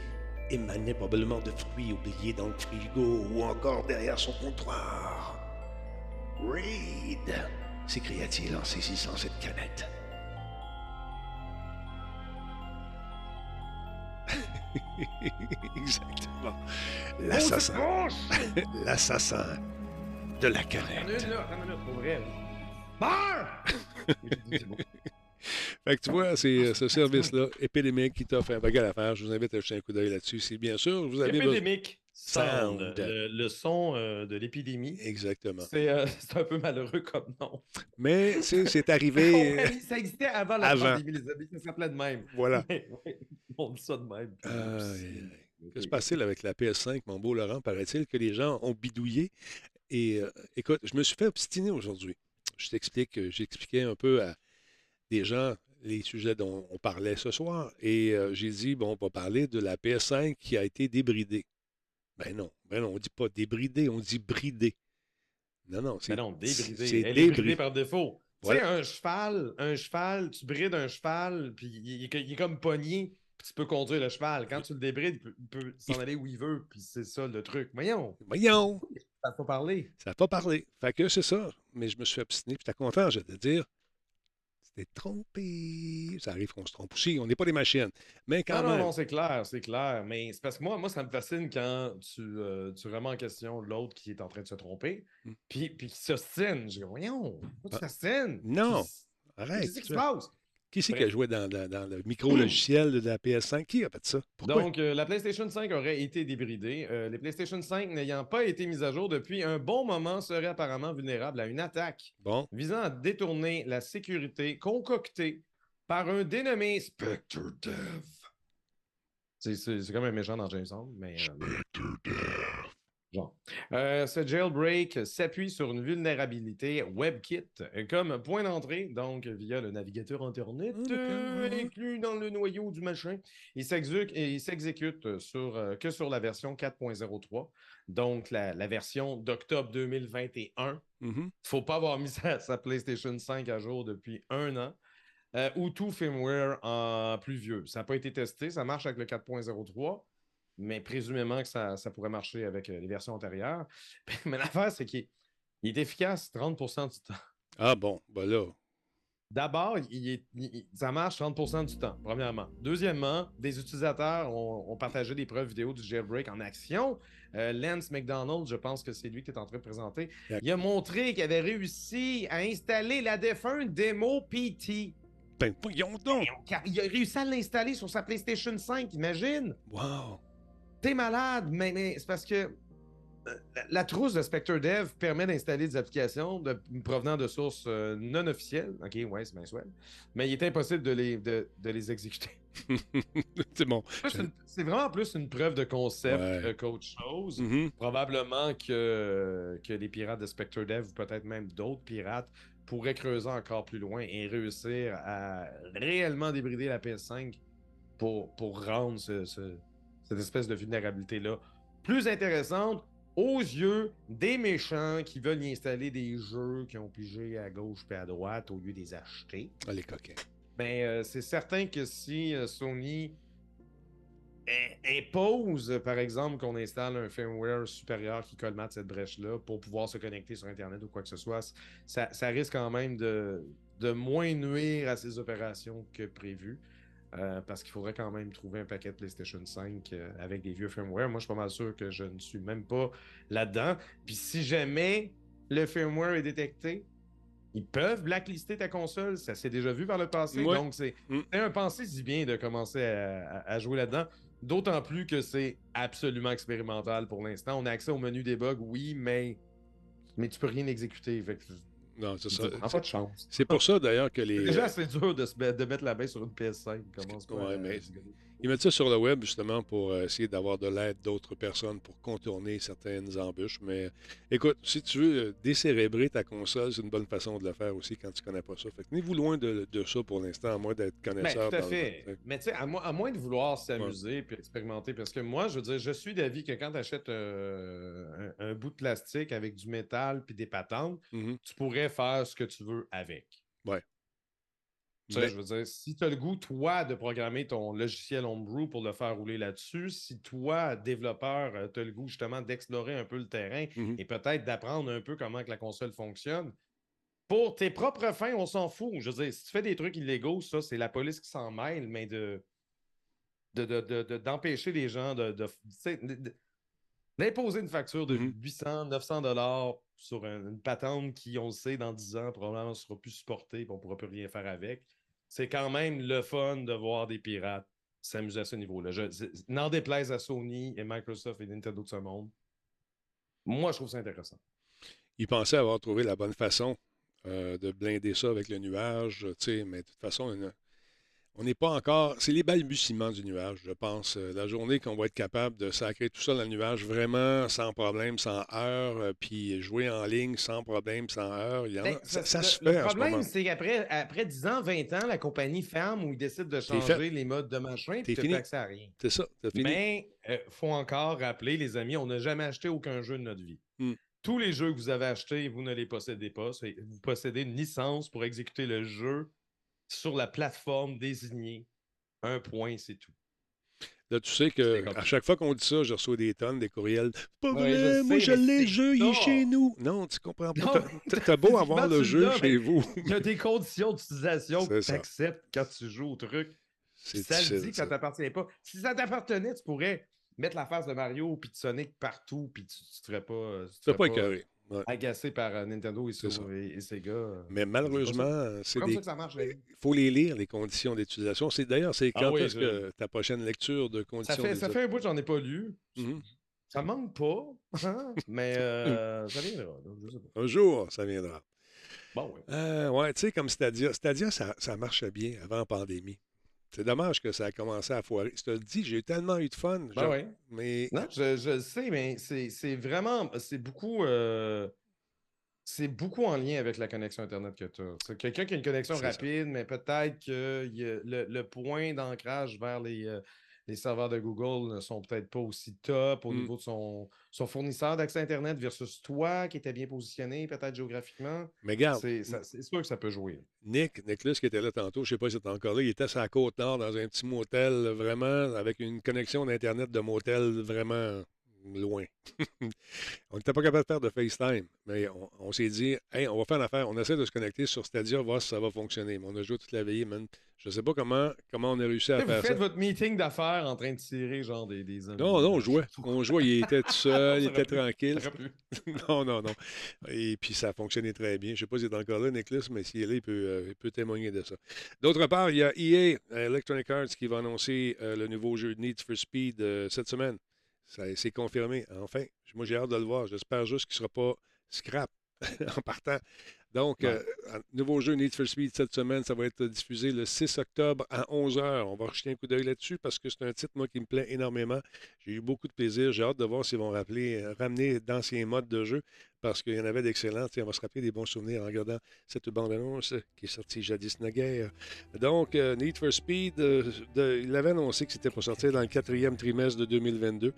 émanaient probablement de fruits oubliés dans le frigo ou encore derrière son comptoir. Reed s'écria-t-il en saisissant cette canette. Exactement. L'assassin. L'assassin de la Attends une canette. minute, là, attends une minute, pour vrai. là. Meurs! Fait que tu vois, c'est ce service-là, Épidémique, qui t'offre un bagage à faire. Je vous invite à jeter un coup d'œil là-dessus. Si bien sûr, vous avez. Épidémique Sound, Sound. le, le son euh, de l'épidémie. Exactement. C'est euh, c'est un peu malheureux comme nom. Mais c'est arrivé. Ça existait avant la Avant. pandémie, les amis. Ça s'appelait de même. voilà. Mais, ouais, on dit ça de même. Aïe, aïe, Ok. Que se passe-t-il avec la PS5, mon beau Laurent? Paraît-il que les gens ont bidouillé. Et euh, écoute, je me suis fait obstiner aujourd'hui. Je t'explique, euh, j'expliquais un peu à des gens les sujets dont on parlait ce soir. Et euh, j'ai dit, bon, on va parler de la PS5 qui a été débridée. Ben non, ben non, on dit pas débridée, on dit bridée. Non, non, c'est Mais non, débridé. c'est Elle est débridé. bridée par défaut. Voilà. Tu sais, un cheval, un cheval, tu brides un cheval, puis il, est- il est comme pogné, puis tu peux conduire le cheval. Quand tu le débrides, il peut, il peut s'en aller où il veut, puis c'est ça le truc. Voyons, Voyons, ça faut parler. ça n'a pas parlé. Fait que c'est ça. Mais je me suis fait obstiner. Puis t'es content, je vais te dire. C'était trompé. Ça arrive qu'on se trompe aussi. On n'est pas des machines. Mais quand non, même. non, non, c'est clair, c'est clair. Mais c'est parce que moi, moi, ça me fascine quand tu, euh, tu remets en question l'autre qui est en train de se tromper, Mm. puis, puis qui s'ostine. Je dis, voyons, pourquoi tu Ah, t'ostines? non, Arrête. Qu'est-ce qui se passe? Qui c'est qui a joué dans, dans- dans le micro-logiciel de la PS5? Qui a fait ça? Pourquoi? Donc, euh, la PlayStation 5 aurait été débridée. Euh, les PlayStation 5 n'ayant pas été mises à jour depuis un bon moment seraient apparemment vulnérables à une attaque Bon, visant à détourner la sécurité concoctée par un dénommé Spectre Dev. C'est- comme un méchant dans James Bond, mais... euh, Genre. Euh, ce jailbreak s'appuie sur une vulnérabilité WebKit comme point d'entrée, donc via le navigateur Internet d'accord, euh, inclus dans le noyau du machin. Il s'exécute, il sur, euh, que sur la version 4.03, donc la, la version d'octobre 2021. mhm. faut pas avoir mis sa, sa PlayStation 5 à jour depuis un an. ou tout firmware en plus vieux. Ça n'a pas été testé, ça marche avec le 4.03, mais présumément que ça, ça pourrait marcher avec euh, les versions antérieures. mais l'affaire, c'est qu'il est, efficace 30% du temps. Ah bon, ben là. D'abord, il ça marche 30% du temps, premièrement. Deuxièmement, des utilisateurs ont, ont partagé des preuves vidéo du jailbreak en action. Euh, Lance McDonald, je pense que c'est lui qui est en train de présenter. Il a montré qu'il avait réussi à installer la défunte démo PT. Ben, voyons donc! Il a réussi à l'installer sur sa PlayStation 5, imagine! Wow! T'es malade, mais, mais c'est parce que euh, la, la trousse de Spectre Dev permet d'installer des applications de- provenant de sources euh, non officielles. Ok, ouais, c'est bien soit. Mais il est impossible de les, de, de les exécuter. c'est bon. C'est vraiment plus une preuve de concept Ouais. euh, qu'autre chose. Mhm. Probablement que, que les pirates de Spectre Dev, ou peut-être même d'autres pirates, pourraient creuser encore plus loin et réussir à réellement débrider la PS5 pour, pour rendre ce- ce- cette espèce de vulnérabilité-là plus intéressante aux yeux des méchants qui veulent y installer des jeux qui ont pigé à gauche et à droite au lieu de les acheter. Ah, les coquins. Ben, euh, c'est certain que si euh, Sony impose, par exemple, qu'on installe un firmware supérieur qui colmate cette brèche-là pour pouvoir se connecter sur Internet ou quoi que ce soit, ça, ça risque quand même de, de moins nuire à ces opérations que prévu. Euh, parce qu'il faudrait quand même trouver un paquet de PlayStation 5 euh, avec des vieux firmware. Moi, je suis pas mal sûr que je ne suis même pas là-dedans. Puis si jamais le firmware est détecté, ils peuvent blacklister ta console. Ça s'est déjà vu par le passé. Donc, c'est mm. un pensée si bien de commencer à, jouer là-dedans. D'autant plus que c'est absolument expérimental pour l'instant. On a accès au menu des bugs, oui, mais, mais tu peux rien exécuter. Fait non, c'est ça. pas de chance. C'est pour ça d'ailleurs que les. Déjà, c'est dur de, se de mettre la main sur une PS5. Commence ouais, mais ils mettent ça sur le web justement pour euh, essayer d'avoir de l'aide d'autres personnes pour contourner certaines embûches. Mais écoute, si tu veux euh, décérébrer ta console, c'est une bonne façon de le faire aussi quand tu connais pas ça. Fait que tenez-vous loin de, ça pour l'instant, à moins d'être connaisseur. Mais, tout à fait. Mais tu sais, à, moins de vouloir s'amuser puis expérimenter, parce que moi, je veux dire, je suis d'avis que quand tu achètes euh, un, bout de plastique avec du métal puis des patentes, mm-hmm. tu pourrais faire ce que tu veux avec. Ouais. Je veux dire, si tu as le goût, toi, de programmer ton logiciel Homebrew pour le faire rouler là-dessus, si toi, développeur, euh, tu as le goût justement d'explorer un peu le terrain mmh et peut-être d'apprendre un peu comment que la console fonctionne, pour tes propres fins, on s'en fout. Je veux dire, si tu fais des trucs illégaux, ça, c'est la police qui s'en mêle, mais de d'empêcher les gens de, d'imposer une facture de 800, mmh 900 dollars sur une patente qui, on le sait, dans 10 ans, probablement ne sera plus supportée et on ne pourra plus rien faire avec c'est quand même le fun de voir des pirates s'amuser à ce niveau-là. N'en déplaise à Sony et Microsoft et Nintendo de ce monde. Moi, je trouve ça intéressant. Ils pensaient avoir trouvé la bonne façon euh, de blinder ça avec le nuage, mais de toute façon, une, on n'est pas encore. C'est les balbutiements du nuage, je pense. Euh, la journée qu'on va être capable de sacrer tout ça dans le nuage vraiment sans problème, sans heure, euh, puis jouer en ligne sans problème, sans heure. Ben, ça, se fait. Le problème, c'est qu'après après 10 ans, 20 ans, la compagnie ferme ou ils décident de changer les modes de machin, puis tu accès à rien. C'est ça, fini. Mais il euh, faut encore rappeler, les amis, on n'a jamais acheté aucun jeu de notre vie. Hmm. Tous les jeux que vous avez achetés, vous ne les possédez pas. Vous possédez une licence pour exécuter le jeu sur la plateforme désignée. Un point, c'est tout. Là, tu sais que à chaque fois qu'on dit ça, je reçois des tonnes, des courriels. Pas vrai, moi je l'ai, le jeu, il est chez nous. Non, tu comprends pas. T'as beau avoir le jeu chez vous. Il y a des conditions d'utilisation que tu acceptes quand tu joues au truc. Ça le dit ça t'appartient pas. Si ça t'appartenait, tu pourrais mettre la face de Mario puis de Sonic partout, puis tu, ne ferais pas. Tu ne ferais pas écœuré agacé par euh, Nintendo et, Sega. Euh, Mais malheureusement, c'est marche. Il faut les lire, les conditions d'utilisation. C'est D'ailleurs, c'est ah quand est-ce que ta prochaine lecture de conditions Ça fait, ça fait un bout que j'en ai pas lu. Mm-hmm. Ça manque pas, hein, mais euh, ça viendra. Un jour, ça viendra. Bon, oui. ouais, tu sais, comme Stadia, Stadia ça, ça marchait bien avant la pandémie. C'est dommage que ça a commencé à foirer. Je te le dis, j'ai tellement eu de fun. Ben oui. mais... Non, je, le sais, mais c'est vraiment. C'est beaucoup. Euh, c'est beaucoup en lien avec la connexion Internet que tu as. C'est quelqu'un qui a une connexion rapide, mais peut-être que le, le, point d'ancrage vers les, euh, les serveurs de Google ne sont peut-être pas aussi top au mmh. niveau de son, son fournisseur d'accès Internet versus toi qui était bien positionné, peut-être géographiquement. Mais regarde. C'est sûr que ça peut jouer. Nick, Nicholas qui était là tantôt, je ne sais pas si c'est encore là, il était sur la côte nord dans un petit motel, vraiment, avec une connexion d'Internet de motel vraiment loin. on n'était pas capable de faire de FaceTime, mais on, s'est dit, hey, on va faire l'affaire, on essaie de se connecter sur Stadia, voir si ça va fonctionner. Mais on a joué toute la veillée, man. Je sais pas comment, comment on a réussi à faire ça. Vous faites votre meeting d'affaires en train de tirer genre des, des Non, non, on jouait. On jouait, il était tout seul, il était tranquille. non, non, non. Et puis ça a fonctionné très bien. Je ne sais pas s'il est encore là, Nicholas, mais s'il est là, il peut, euh, il peut témoigner de ça. D'autre part, il y a EA, Electronic Arts, qui va annoncer euh, le nouveau jeu Need for Speed euh, cette semaine. C'est confirmé. Enfin, moi, j'ai hâte de le voir. J'espère juste qu'il ne sera pas scrap en partant. Donc, euh, nouveau jeu Need for Speed cette semaine, ça va être diffusé le 6 octobre à 11h. On va rejeter un coup d'œil là-dessus parce que c'est un titre, moi, qui me plaît énormément. J'ai eu beaucoup de plaisir. J'ai hâte de voir s'ils vont rappeler, euh, ramener d'anciens modes de jeu parce qu'il y en avait d'excellents. On va se rappeler des bons souvenirs en regardant cette bande-annonce qui est sortie jadis naguère. Donc, euh, Need for Speed, il avait annoncé que c'était pour sortir dans le quatrième trimestre de 2022.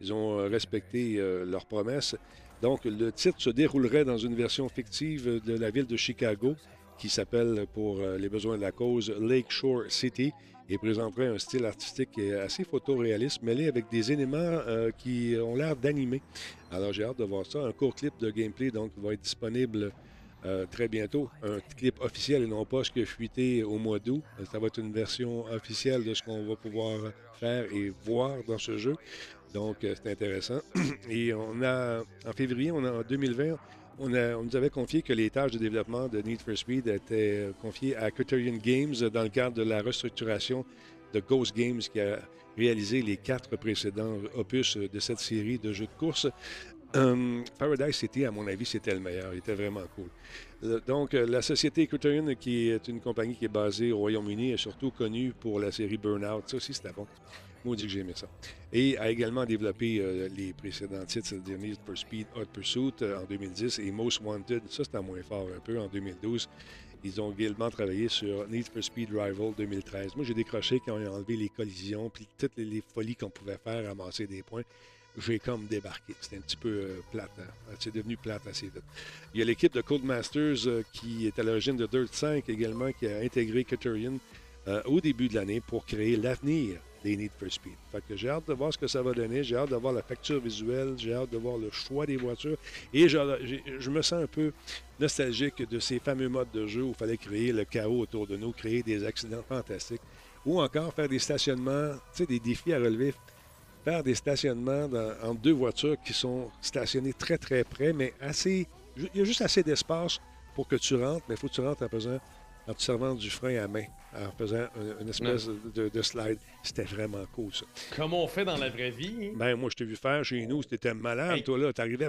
Ils ont respecté leur promesse. Donc, le titre se déroulerait dans une version fictive de la ville de Chicago qui s'appelle, pour euh, les besoins de la cause, Lakeshore City. et présenterait un style artistique assez photoréaliste, mêlé avec des éléments euh, qui ont l'air d'animer. Alors j'ai hâte de voir ça. Un court clip de gameplay donc va être disponible euh, très bientôt. Un clip officiel et non pas ce qui a fuité au mois d'août. Ça va être une version officielle de ce qu'on va pouvoir faire et voir dans ce jeu. Donc euh, c'est intéressant. Et on a en février, en 2020, on, nous avait confié que les tâches de développement de Need for Speed étaient confiées à Criterion Games dans le cadre de la restructuration de Ghost Games qui a réalisé les quatre précédents opus de cette série de jeux de course. Euh, Paradise City, à mon avis, c'était le meilleur. Il était vraiment cool. Euh, donc, euh, la société Criterion, qui est une compagnie qui est basée au Royaume-Uni, est surtout connue pour la série Burnout. Ça aussi, c'était bon. Dis que j'aimais ça. Et a également développé les précédents titres, c'est-à-dire Need for Speed Hot Pursuit en 2010 et Most Wanted. Ça, c'était moins fort un peu en 2012. Ils ont également travaillé sur Need for Speed Rival 2013. Moi, j'ai décroché quand ils ont enlevé les collisions, puis toutes les, folies qu'on pouvait faire, ramasser des points. J'ai comme débarqué. C'était un petit peu euh, plate. Hein. C'est devenu plate assez vite. Il y a l'équipe de Codemasters euh, qui est à l'origine de Dirt 5 également, qui a intégré Criterion euh, au début de l'année pour créer l'avenir des Need for Speed. Fait j'ai hâte de voir ce que ça va donner. J'ai hâte de voir la facture visuelle. J'ai hâte de voir le choix des voitures. Et je, me sens un peu nostalgique de ces fameux modes de jeu où il fallait créer le chaos autour de nous, créer des accidents fantastiques. Ou encore faire des stationnements, tu sais, des défis à relever. Faire des stationnements entre deux voitures qui sont stationnées très très près, mais assez. Il y a juste assez d'espace pour que tu rentres, mais il faut que tu rentres en faisant en te servant du frein à main, en faisant une, espèce de, slide. C'était vraiment cool, ça. Comme on fait dans la vraie vie. Hein? Ben, moi, je t'ai vu faire chez nous. C'était malade, toi, là. T'arrivais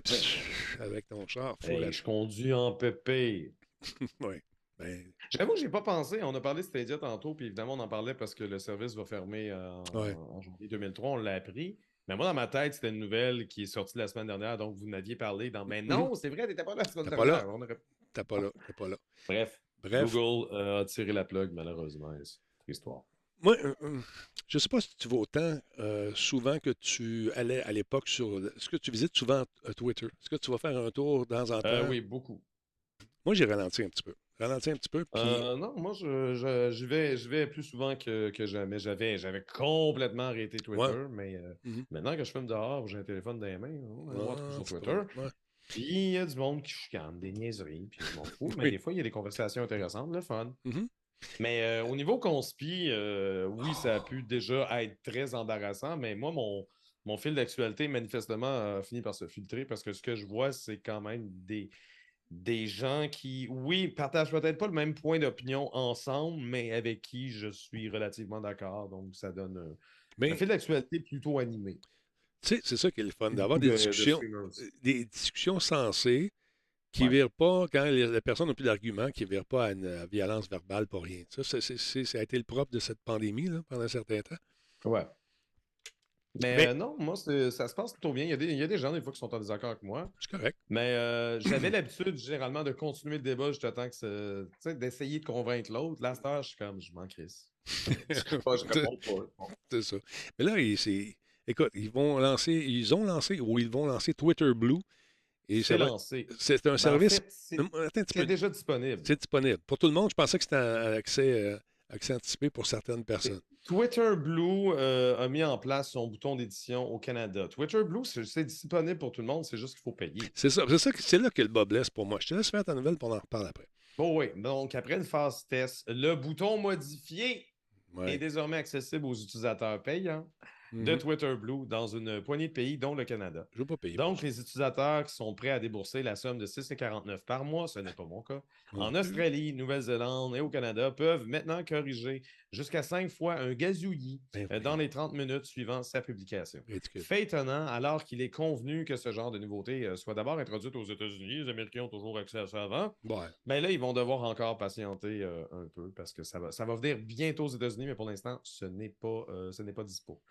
avec ton char. Je conduis en pépé. oui. Ben... J'avoue que j'ai pas pensé. On a parlé de Stadia tantôt, puis évidemment, on en parlait parce que le service va fermer en, en janvier 2003. On l'a appris. Mais moi, dans ma tête, c'était une nouvelle qui est sortie la semaine dernière, donc vous n'aviez parlé dans. Mais non, c'est vrai, t'étais pas là la semaine dernière. T'es pas là. T'es pas là. Bref. Google euh, a tiré la plug, malheureusement. Histoire. Moi, euh, euh, je ne sais pas si tu vas autant souvent que tu allais à l'époque sur. Est-ce que tu visites souvent Twitter? Est-ce que tu vas faire un tour dans temps en temps? oui, beaucoup. Moi, j'ai ralenti un petit peu. Ralenti un petit peu. non, moi, je, vais, je vais plus souvent que, jamais. J'avais, j'avais complètement arrêté Twitter, mais mm-hmm. maintenant que je filme dehors, j'ai un téléphone dans les mains, on va sur Twitter. Puis il y a du monde qui chicane, des niaiseries, puis je m'en fous. Mais des fois, il y a des conversations intéressantes, le fun. Mm-hmm. Mais euh, au niveau conspi, euh, oui, ça a pu déjà être très embarrassant, mais moi, mon, mon fil d'actualité, manifestement, a fini par se filtrer parce que ce que je vois, c'est quand même des, des gens qui, oui, partagent peut-être pas le même point d'opinion ensemble, mais avec qui je suis relativement d'accord. Donc, ça donne un fil d'actualité plutôt animé. Tu sais, c'est ça qui est le fun, d'avoir des discussions, euh, des discussions sensées qui ne virent pas, quand les, personnes n'ont plus d'arguments, qui ne virent pas à une violence verbale pour rien. Ça, ça a été le propre de cette pandémie là, pendant un certain temps. Ouais. Mais, euh, non, moi, ça se passe plutôt bien. Il y, a des, il y, a des, gens, des fois, qui sont en désaccord avec moi. C'est correct. Mais euh, j'avais l'habitude, généralement, de continuer le débat jusqu'à temps que d'essayer de convaincre l'autre. Là, je suis comme, je m'en crisse. C'est ça. Mais là, c'est Écoute, ils vont lancer, ils ont lancé ou ils vont lancer Twitter Blue. C'est lancé. C'est un ben, service. c'est déjà disponible. C'est disponible. Pour tout le monde, je pensais que c'était un accès, euh, accès anticipé pour certaines personnes. Twitter Blue euh, a mis en place son bouton d'édition au Canada. Twitter Blue, c'est disponible pour tout le monde, c'est juste qu'il faut payer. C'est ça. C'est là que le bas blesse pour moi. Je te laisse faire ta nouvelle pour en reparler après. Bon, oui. Donc, après une phase test, le bouton modifié est désormais accessible aux utilisateurs payants de mhm. Twitter Blue dans une poignée de pays, dont le Canada. Je veux pas payer. Donc, les utilisateurs qui sont prêts à débourser la somme de 6,49 par mois, ce n'est pas mon cas, en Australie, Nouvelle-Zélande et au Canada, peuvent maintenant corriger jusqu'à cinq fois un gazouillis ben euh, dans les 30 minutes suivant sa publication. Fait étonnant, alors qu'il est convenu que ce genre de nouveauté euh, soit d'abord introduite aux États-Unis, les Américains ont toujours accès à ça avant. Mais ben là, ils vont devoir encore patienter euh, un peu parce que ça va, ça va venir bientôt aux États-Unis, mais pour l'instant, ce n'est pas, ce n'est pas dispo.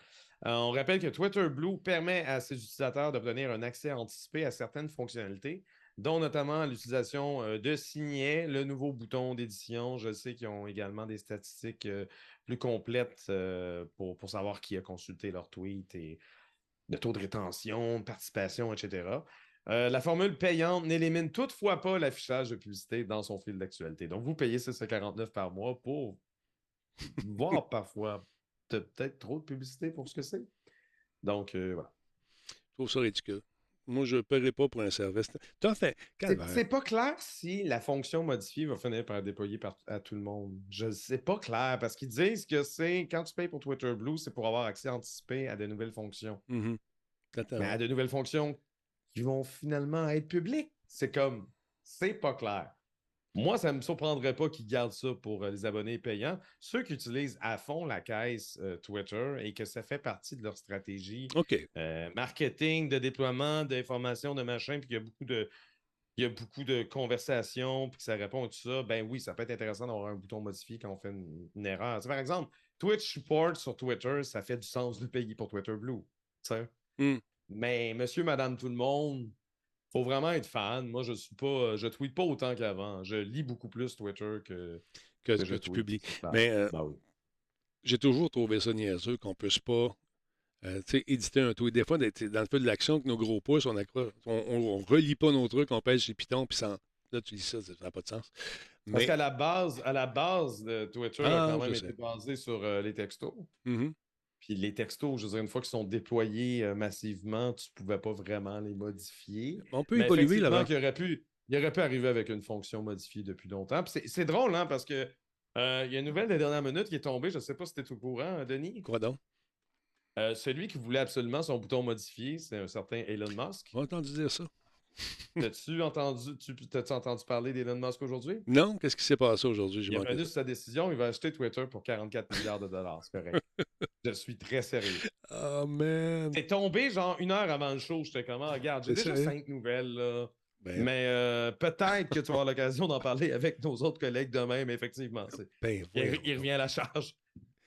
Euh, on rappelle que Twitter Blue permet à ses utilisateurs d'obtenir un accès anticipé à certaines fonctionnalités, dont notamment l'utilisation euh, de signets, le nouveau bouton d'édition. Je sais qu'ils ont également des statistiques euh, plus complètes pour, pour, savoir qui a consulté leur tweet et le taux de rétention, de participation, etc. la formule payante n'élimine toutefois pas l'affichage de publicité dans son fil d'actualité. Donc, vous payez 6,49 par mois pour voire parfois peut-être trop de publicité pour ce que c'est. Donc, euh, voilà. Je trouve ça ridicule. Moi, je ne paierai pas pour un service. C'est pas clair si la fonction modifiée va finir par être déployée à tout le monde. Je sais pas clair parce qu'ils disent que c'est quand tu payes pour Twitter Blue, c'est pour avoir accès anticipé à de nouvelles fonctions. Mm-hmm. Mais à de nouvelles fonctions qui vont finalement être publiques. C'est comme, c'est pas clair. Moi, ça ne me surprendrait pas qu'ils gardent ça pour euh, les abonnés payants. Ceux qui utilisent à fond la caisse euh, Twitter et que ça fait partie de leur stratégie euh, marketing, de déploiement, d'informations, de machin, puis qu'il y a beaucoup de. Il y a beaucoup de conversations, puis que ça répond à tout ça. Ben oui, ça peut être intéressant d'avoir un bouton modifié quand on fait une, erreur. par exemple, Twitch support sur Twitter, ça fait du sens de payer pour Twitter Blue. Mm. Mais monsieur, madame, tout le monde, faut vraiment être fan. Moi, je suis pas, je tweete pas autant qu'avant. Je lis beaucoup plus Twitter que, que, que, tu publies. Mais euh, ben j'ai toujours trouvé ça niaiseux qu'on puisse pas euh, éditer un tweet. Des fois, dans le feu de l'action, que nos gros pouces, on, on, relit pas nos trucs, on pèse chez Python, puis sans... là, tu dis ça, ça n'a pas de sens. Parce qu'à la base, à la base de Twitter, a ah, quand même été basé sur euh, les textos. Mm-hmm. Puis les textos, je veux dire, une fois qu'ils sont déployés euh, massivement, tu ne pouvais pas vraiment les modifier. On peut évoluer là-bas. Il aurait, pu, il aurait pu arriver avec une fonction modifiée depuis longtemps. C'est drôle, hein, parce que euh, il y a une nouvelle des dernières minutes qui est tombée. Je ne sais pas si tu es au courant, Denis. Quoi donc? Euh, celui qui voulait absolument son bouton modifié, c'est un certain Elon Musk. On a entendu dire ça. T'as-tu entendu, tu, entendu parler d'Elon Musk aujourd'hui? Non, qu'est-ce qui s'est passé aujourd'hui? Il a venu sa décision, il va acheter Twitter pour 44 milliards de dollars, c'est correct. je suis très sérieux. Oh man! C'est tombé genre une heure avant le show, j'étais comme, ah, regarde, j'ai déjà cinq nouvelles là. Ben, mais euh, peut-être que tu vas avoir l'occasion d'en parler avec nos autres collègues demain, mais effectivement, ben, il, revient à la charge.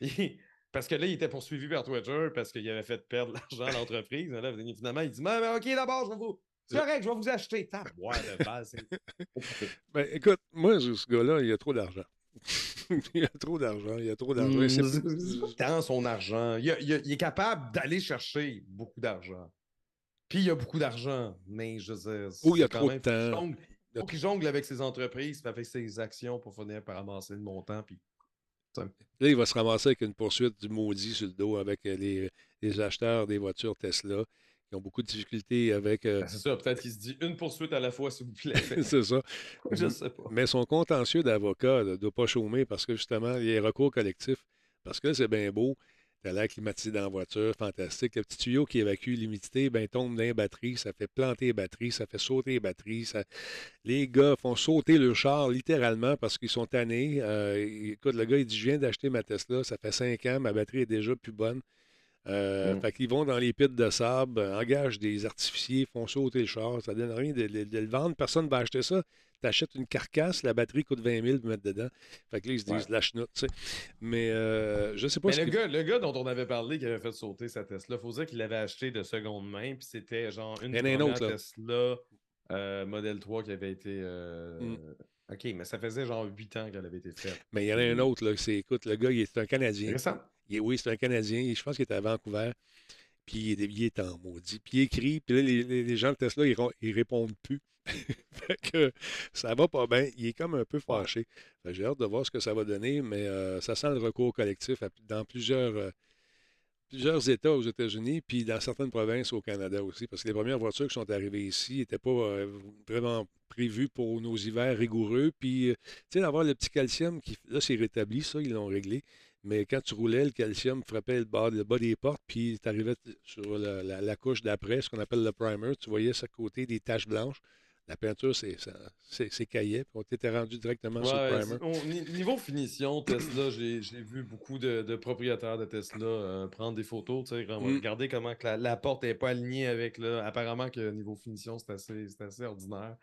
parce que là, il était poursuivi par Twitter parce qu'il avait fait perdre l'argent à l'entreprise. finalement, il dit mais, OK, d'abord, je vais vous, c'est correct, je vais vous acheter. Ouais, de base. ben, écoute, moi, ce gars-là, il a trop d'argent. il a trop d'argent. Il a trop d'argent. Mmh, dans son argent. Il, il est capable d'aller chercher beaucoup d'argent. Puis il a beaucoup d'argent, mais je veux dire. Ou il y a trop de temps. Il faut qu'il jongle avec ses entreprises, avec ses actions pour finir par ramasser le montant. Puis... Là, il va se ramasser avec une poursuite du maudit sur le dos avec les, les acheteurs des voitures Tesla qui ont beaucoup de difficultés avec. Euh, ben, c'est ça, peut-être qu'il se dit une poursuite à la fois, s'il vous plaît. c'est ça. Je sais pas. Mais son contentieux d'avocat ne doit pas chômer parce que justement, il y a recours collectif. Parce que c'est bien beau. T'as l'air climatisé dans la voiture, fantastique. Le petit tuyau qui évacue l'humidité, ben, tombe dans les batteries, ça fait planter les batteries, ça fait sauter les batteries. Ça... Les gars font sauter le char littéralement parce qu'ils sont tannés. Euh, écoute, le gars, il dit Je viens d'acheter ma Tesla, ça fait cinq ans, ma batterie est déjà plus bonne. Euh, mm. Fait qu'ils vont dans les pits de sable, euh, engagent des artificiers, font sauter le char. Ça donne rien de, le vendre. Personne ne va acheter ça. Tu achètes une carcasse, la batterie coûte 20 000 pour mettre dedans. Fait que là, ils se disent la chenoute, tu sais. Mais euh, je sais pas Mais le, gars, le gars dont on avait parlé qui avait fait sauter sa Tesla, il faut dire qu'il l'avait acheté de seconde main. Puis c'était genre une première Tesla modèle 3 qui avait été. Mm. OK, mais ça faisait genre 8 ans qu'elle avait été faite. Mais il y en a un autre, là, c'est, écoute, le gars, il est un Canadien. Récent oui, c'est un Canadien. Je pense qu'il est à Vancouver. Puis il est, en maudit. Puis il écrit. Puis là, les, gens de Tesla, ils, ils répondent plus. fait que ça va pas bien. Il est comme un peu fâché. J'ai hâte de voir ce que ça va donner, mais euh, ça sent le recours collectif dans plusieurs, euh, plusieurs États aux États-Unis, puis dans certaines provinces au Canada aussi, parce que les premières voitures qui sont arrivées ici n'étaient pas euh, vraiment prévues pour nos hivers rigoureux. Puis, tu sais, d'avoir le petit calcium, qui, là, c'est rétabli, ça, ils l'ont réglé. Mais quand tu roulais, le calcium frappait le bas, le bas des portes, puis tu arrivais sur la, couche d'après, ce qu'on appelle le primer, tu voyais ce côté des taches blanches. La peinture, c'est caillé, puis on t'était rendu directement sur le primer. niveau finition, Tesla, j'ai vu beaucoup de, propriétaires de Tesla euh, prendre des photos, mm. regarder comment la, porte n'est pas alignée avec, là, apparemment que niveau finition, c'est assez, assez ordinaire.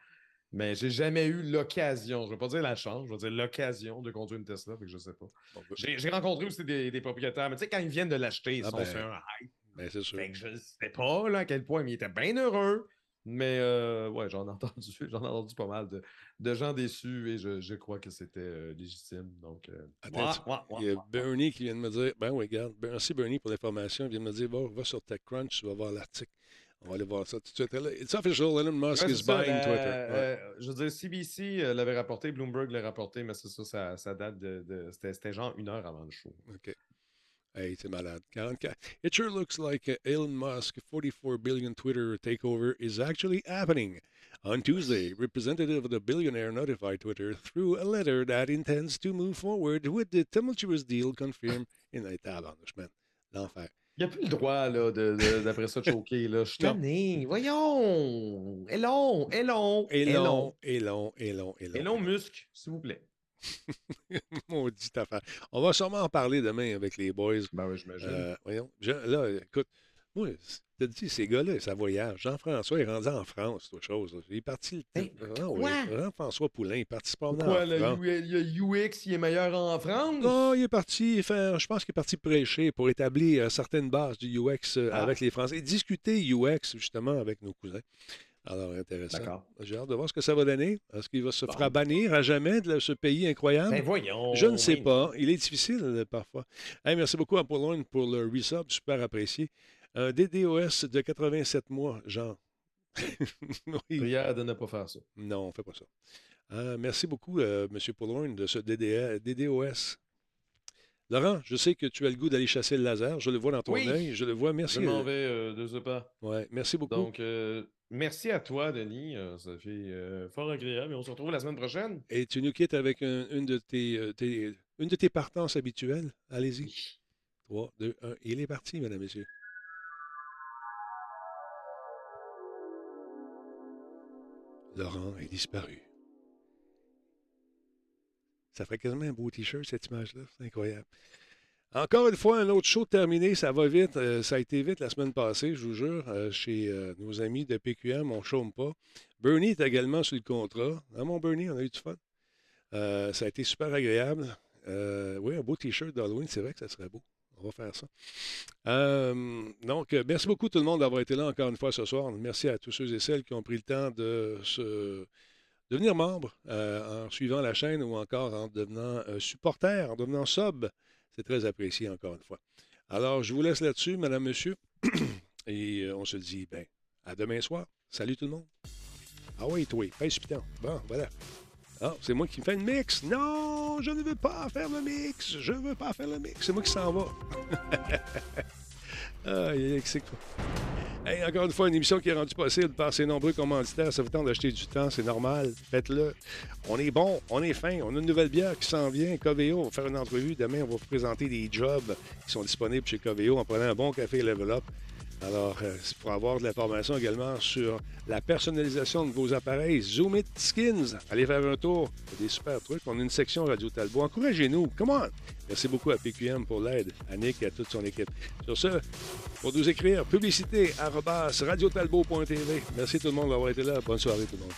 Mais j'ai jamais eu l'occasion, je ne veux pas dire la chance, je veux dire l'occasion de conduire une Tesla, que je sais pas. Ben j'ai rencontré aussi des, propriétaires, mais tu sais, quand ils viennent de l'acheter, ils ah sont ben, sur un hype. Ben c'est sûr. Fait que je sais pas là, à quel point, mais ils étaient bien heureux. Mais euh, ouais, j'en ai entendu, j'en ai entendu pas mal de, gens déçus et je, crois que c'était euh, légitime. Donc, euh, il y a Bernie qui vient de me dire Ben oui, regarde, merci Bernie pour l'information. Il vient de me dire va, va sur TechCrunch, tu vas voir l'article. On va aller voir ça tout de suite. It's official, Elon Musk Ouais, is ça, buying la- Twitter. Ouais. euh, je veux dire, CBC euh, l'avait rapporté, Bloomberg l'a rapporté, mais c'est ça, ça, ça date de. de- c'était, genre une heure avant le show. OK. Hey, c'est malade. 44. It sure looks like uh, Elon Musk 44 billion Twitter takeover is actually happening. On Tuesday, representative of the billionaire notified Twitter through a letter that intends to move forward with the tumultuous deal confirmed in a tabarnouche, man. L'enfer. Il n'y a plus le droit, là, d'après ça, de choquer, là. Je suis tanné. Voyons! Long, et long, et long. Et long muscle, s'il vous plaît. Maudite affaire. On va sûrement en parler demain avec les boys. Ben oui, j'imagine. Euh, voyons. Je- là, écoute, moi, t'as dit, ces gars-là, ça voyage. Jean-François est rendu en France, toute chose. là. Il est parti. Hey, Ah oui, quoi? Jean-François Poulain, il est parti se promener Quoi, en le, France. Le UX, il est meilleur en France? Non, il est parti faire, je pense qu'il est parti prêcher pour établir euh, certaines bases du UX euh, Ah. avec les Français. Discuter UX, justement, avec nos cousins. Alors, intéressant. D'accord. J'ai hâte de voir ce que ça va donner. Est-ce qu'il va se Bon. fera bannir à jamais de ce pays incroyable? Ben voyons. Je ne sais oui. pas. Il est difficile euh, parfois. Hey, merci beaucoup à Paulone pour le resub, super apprécié. Un DDoS de 87 mois, Jean. oui. Prière de ne pas faire ça. Non, on ne fait pas ça. Euh, merci beaucoup, euh, M. Paulone, de ce DDA DDoS. Laurent, je sais que tu as le goût d'aller chasser le laser. Je le vois dans ton Oui. œil. Je le vois. Je Merci. m'en euh, vais euh, de ce pas. ouais, merci beaucoup. Donc, euh, merci à toi, Denis. Euh, ça fait euh, fort agréable. Et on se retrouve la semaine prochaine. Et tu nous quittes avec un- une, de tes, euh, tes- une de tes partances habituelles. Allez-y. 3, 2, 1. Il est parti, mesdames et messieurs. Laurent est disparu. Ça ferait quasiment un beau t-shirt, cette image-là. C'est incroyable. Encore une fois, un autre show terminé. Ça va vite. Euh, ça a été vite la semaine passée, je vous jure, euh, chez euh, nos amis de PQM. On chôme pas. Bernie est également sur le contrat. Hein, mon Bernie, on a eu du fun. Ça a été super agréable. Oui, un beau t-shirt d'Halloween, c'est vrai que ça serait beau. On va faire ça. Euh, donc, euh, merci beaucoup tout le monde d'avoir été là encore une fois ce soir. Merci à tous ceux et celles qui ont pris le temps de se devenir membre euh, en suivant la chaîne ou encore en devenant euh, supporter, en devenant sub. C'est très apprécié encore une fois. Alors, je vous laisse là-dessus, madame, monsieur. Et on se dit, ben, à demain soir. Salut tout le monde. Ah oui, toi, piton. Bon, voilà. Ah, c'est moi qui fais le mix. Non, je ne veux pas faire le mix. Je ne veux pas faire le mix. C'est moi qui s'en va. ah, c'est quoi. Hey, encore une fois, une émission qui est rendue possible par ces nombreux commanditaires. Ça vous tente d'acheter du temps, c'est normal. Faites-le. On est bon, on est fin. On a une nouvelle bière qui s'en vient. Coveo, on va faire une entrevue. Demain, on va vous présenter des jobs qui sont disponibles chez Coveo en prenant un bon café Level Up. Alors, euh, pour avoir de l'information également sur la personnalisation de vos appareils, Zoom It Skins, allez faire un tour. Des super trucs. On a une section Radio Talbot. Encouragez-nous. Come on! Merci beaucoup à PQM pour l'aide, à Nick et à toute son équipe. Sur ce, pour nous écrire, publicité radiotalbot.tv. Merci tout le monde d'avoir été là. Bonne soirée tout le monde.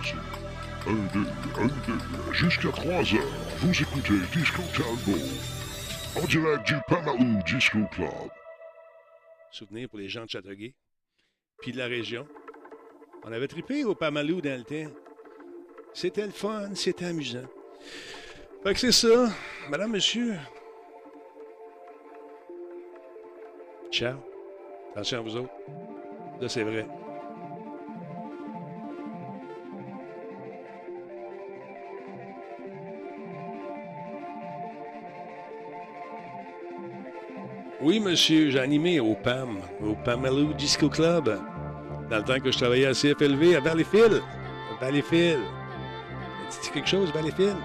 Jusqu'à 3 heures. Un, deux, un, deux, jusqu'à 3 heures. Vous écoutez Disco Talbot. En direct du Pamaou Disco Club. Souvenir pour les gens de Châteauguay. Puis de la région. On avait trippé au Pamalou dans le temps. C'était le fun, c'était amusant. Fait que c'est ça. Madame, monsieur. Ciao. Attention à vous autres. Là, c'est vrai. Oui, monsieur, j'ai animé au PAM, au Pamalou Disco Club, dans le temps que je travaillais à CFLV à Valleyfield. Valleyfield. Tu quelque chose, Valleyfield?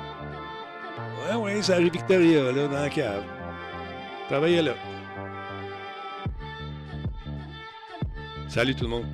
Ouais, ouais, c'est Harry Victoria, là, dans la cave. Je travaillais là. Salut tout le monde.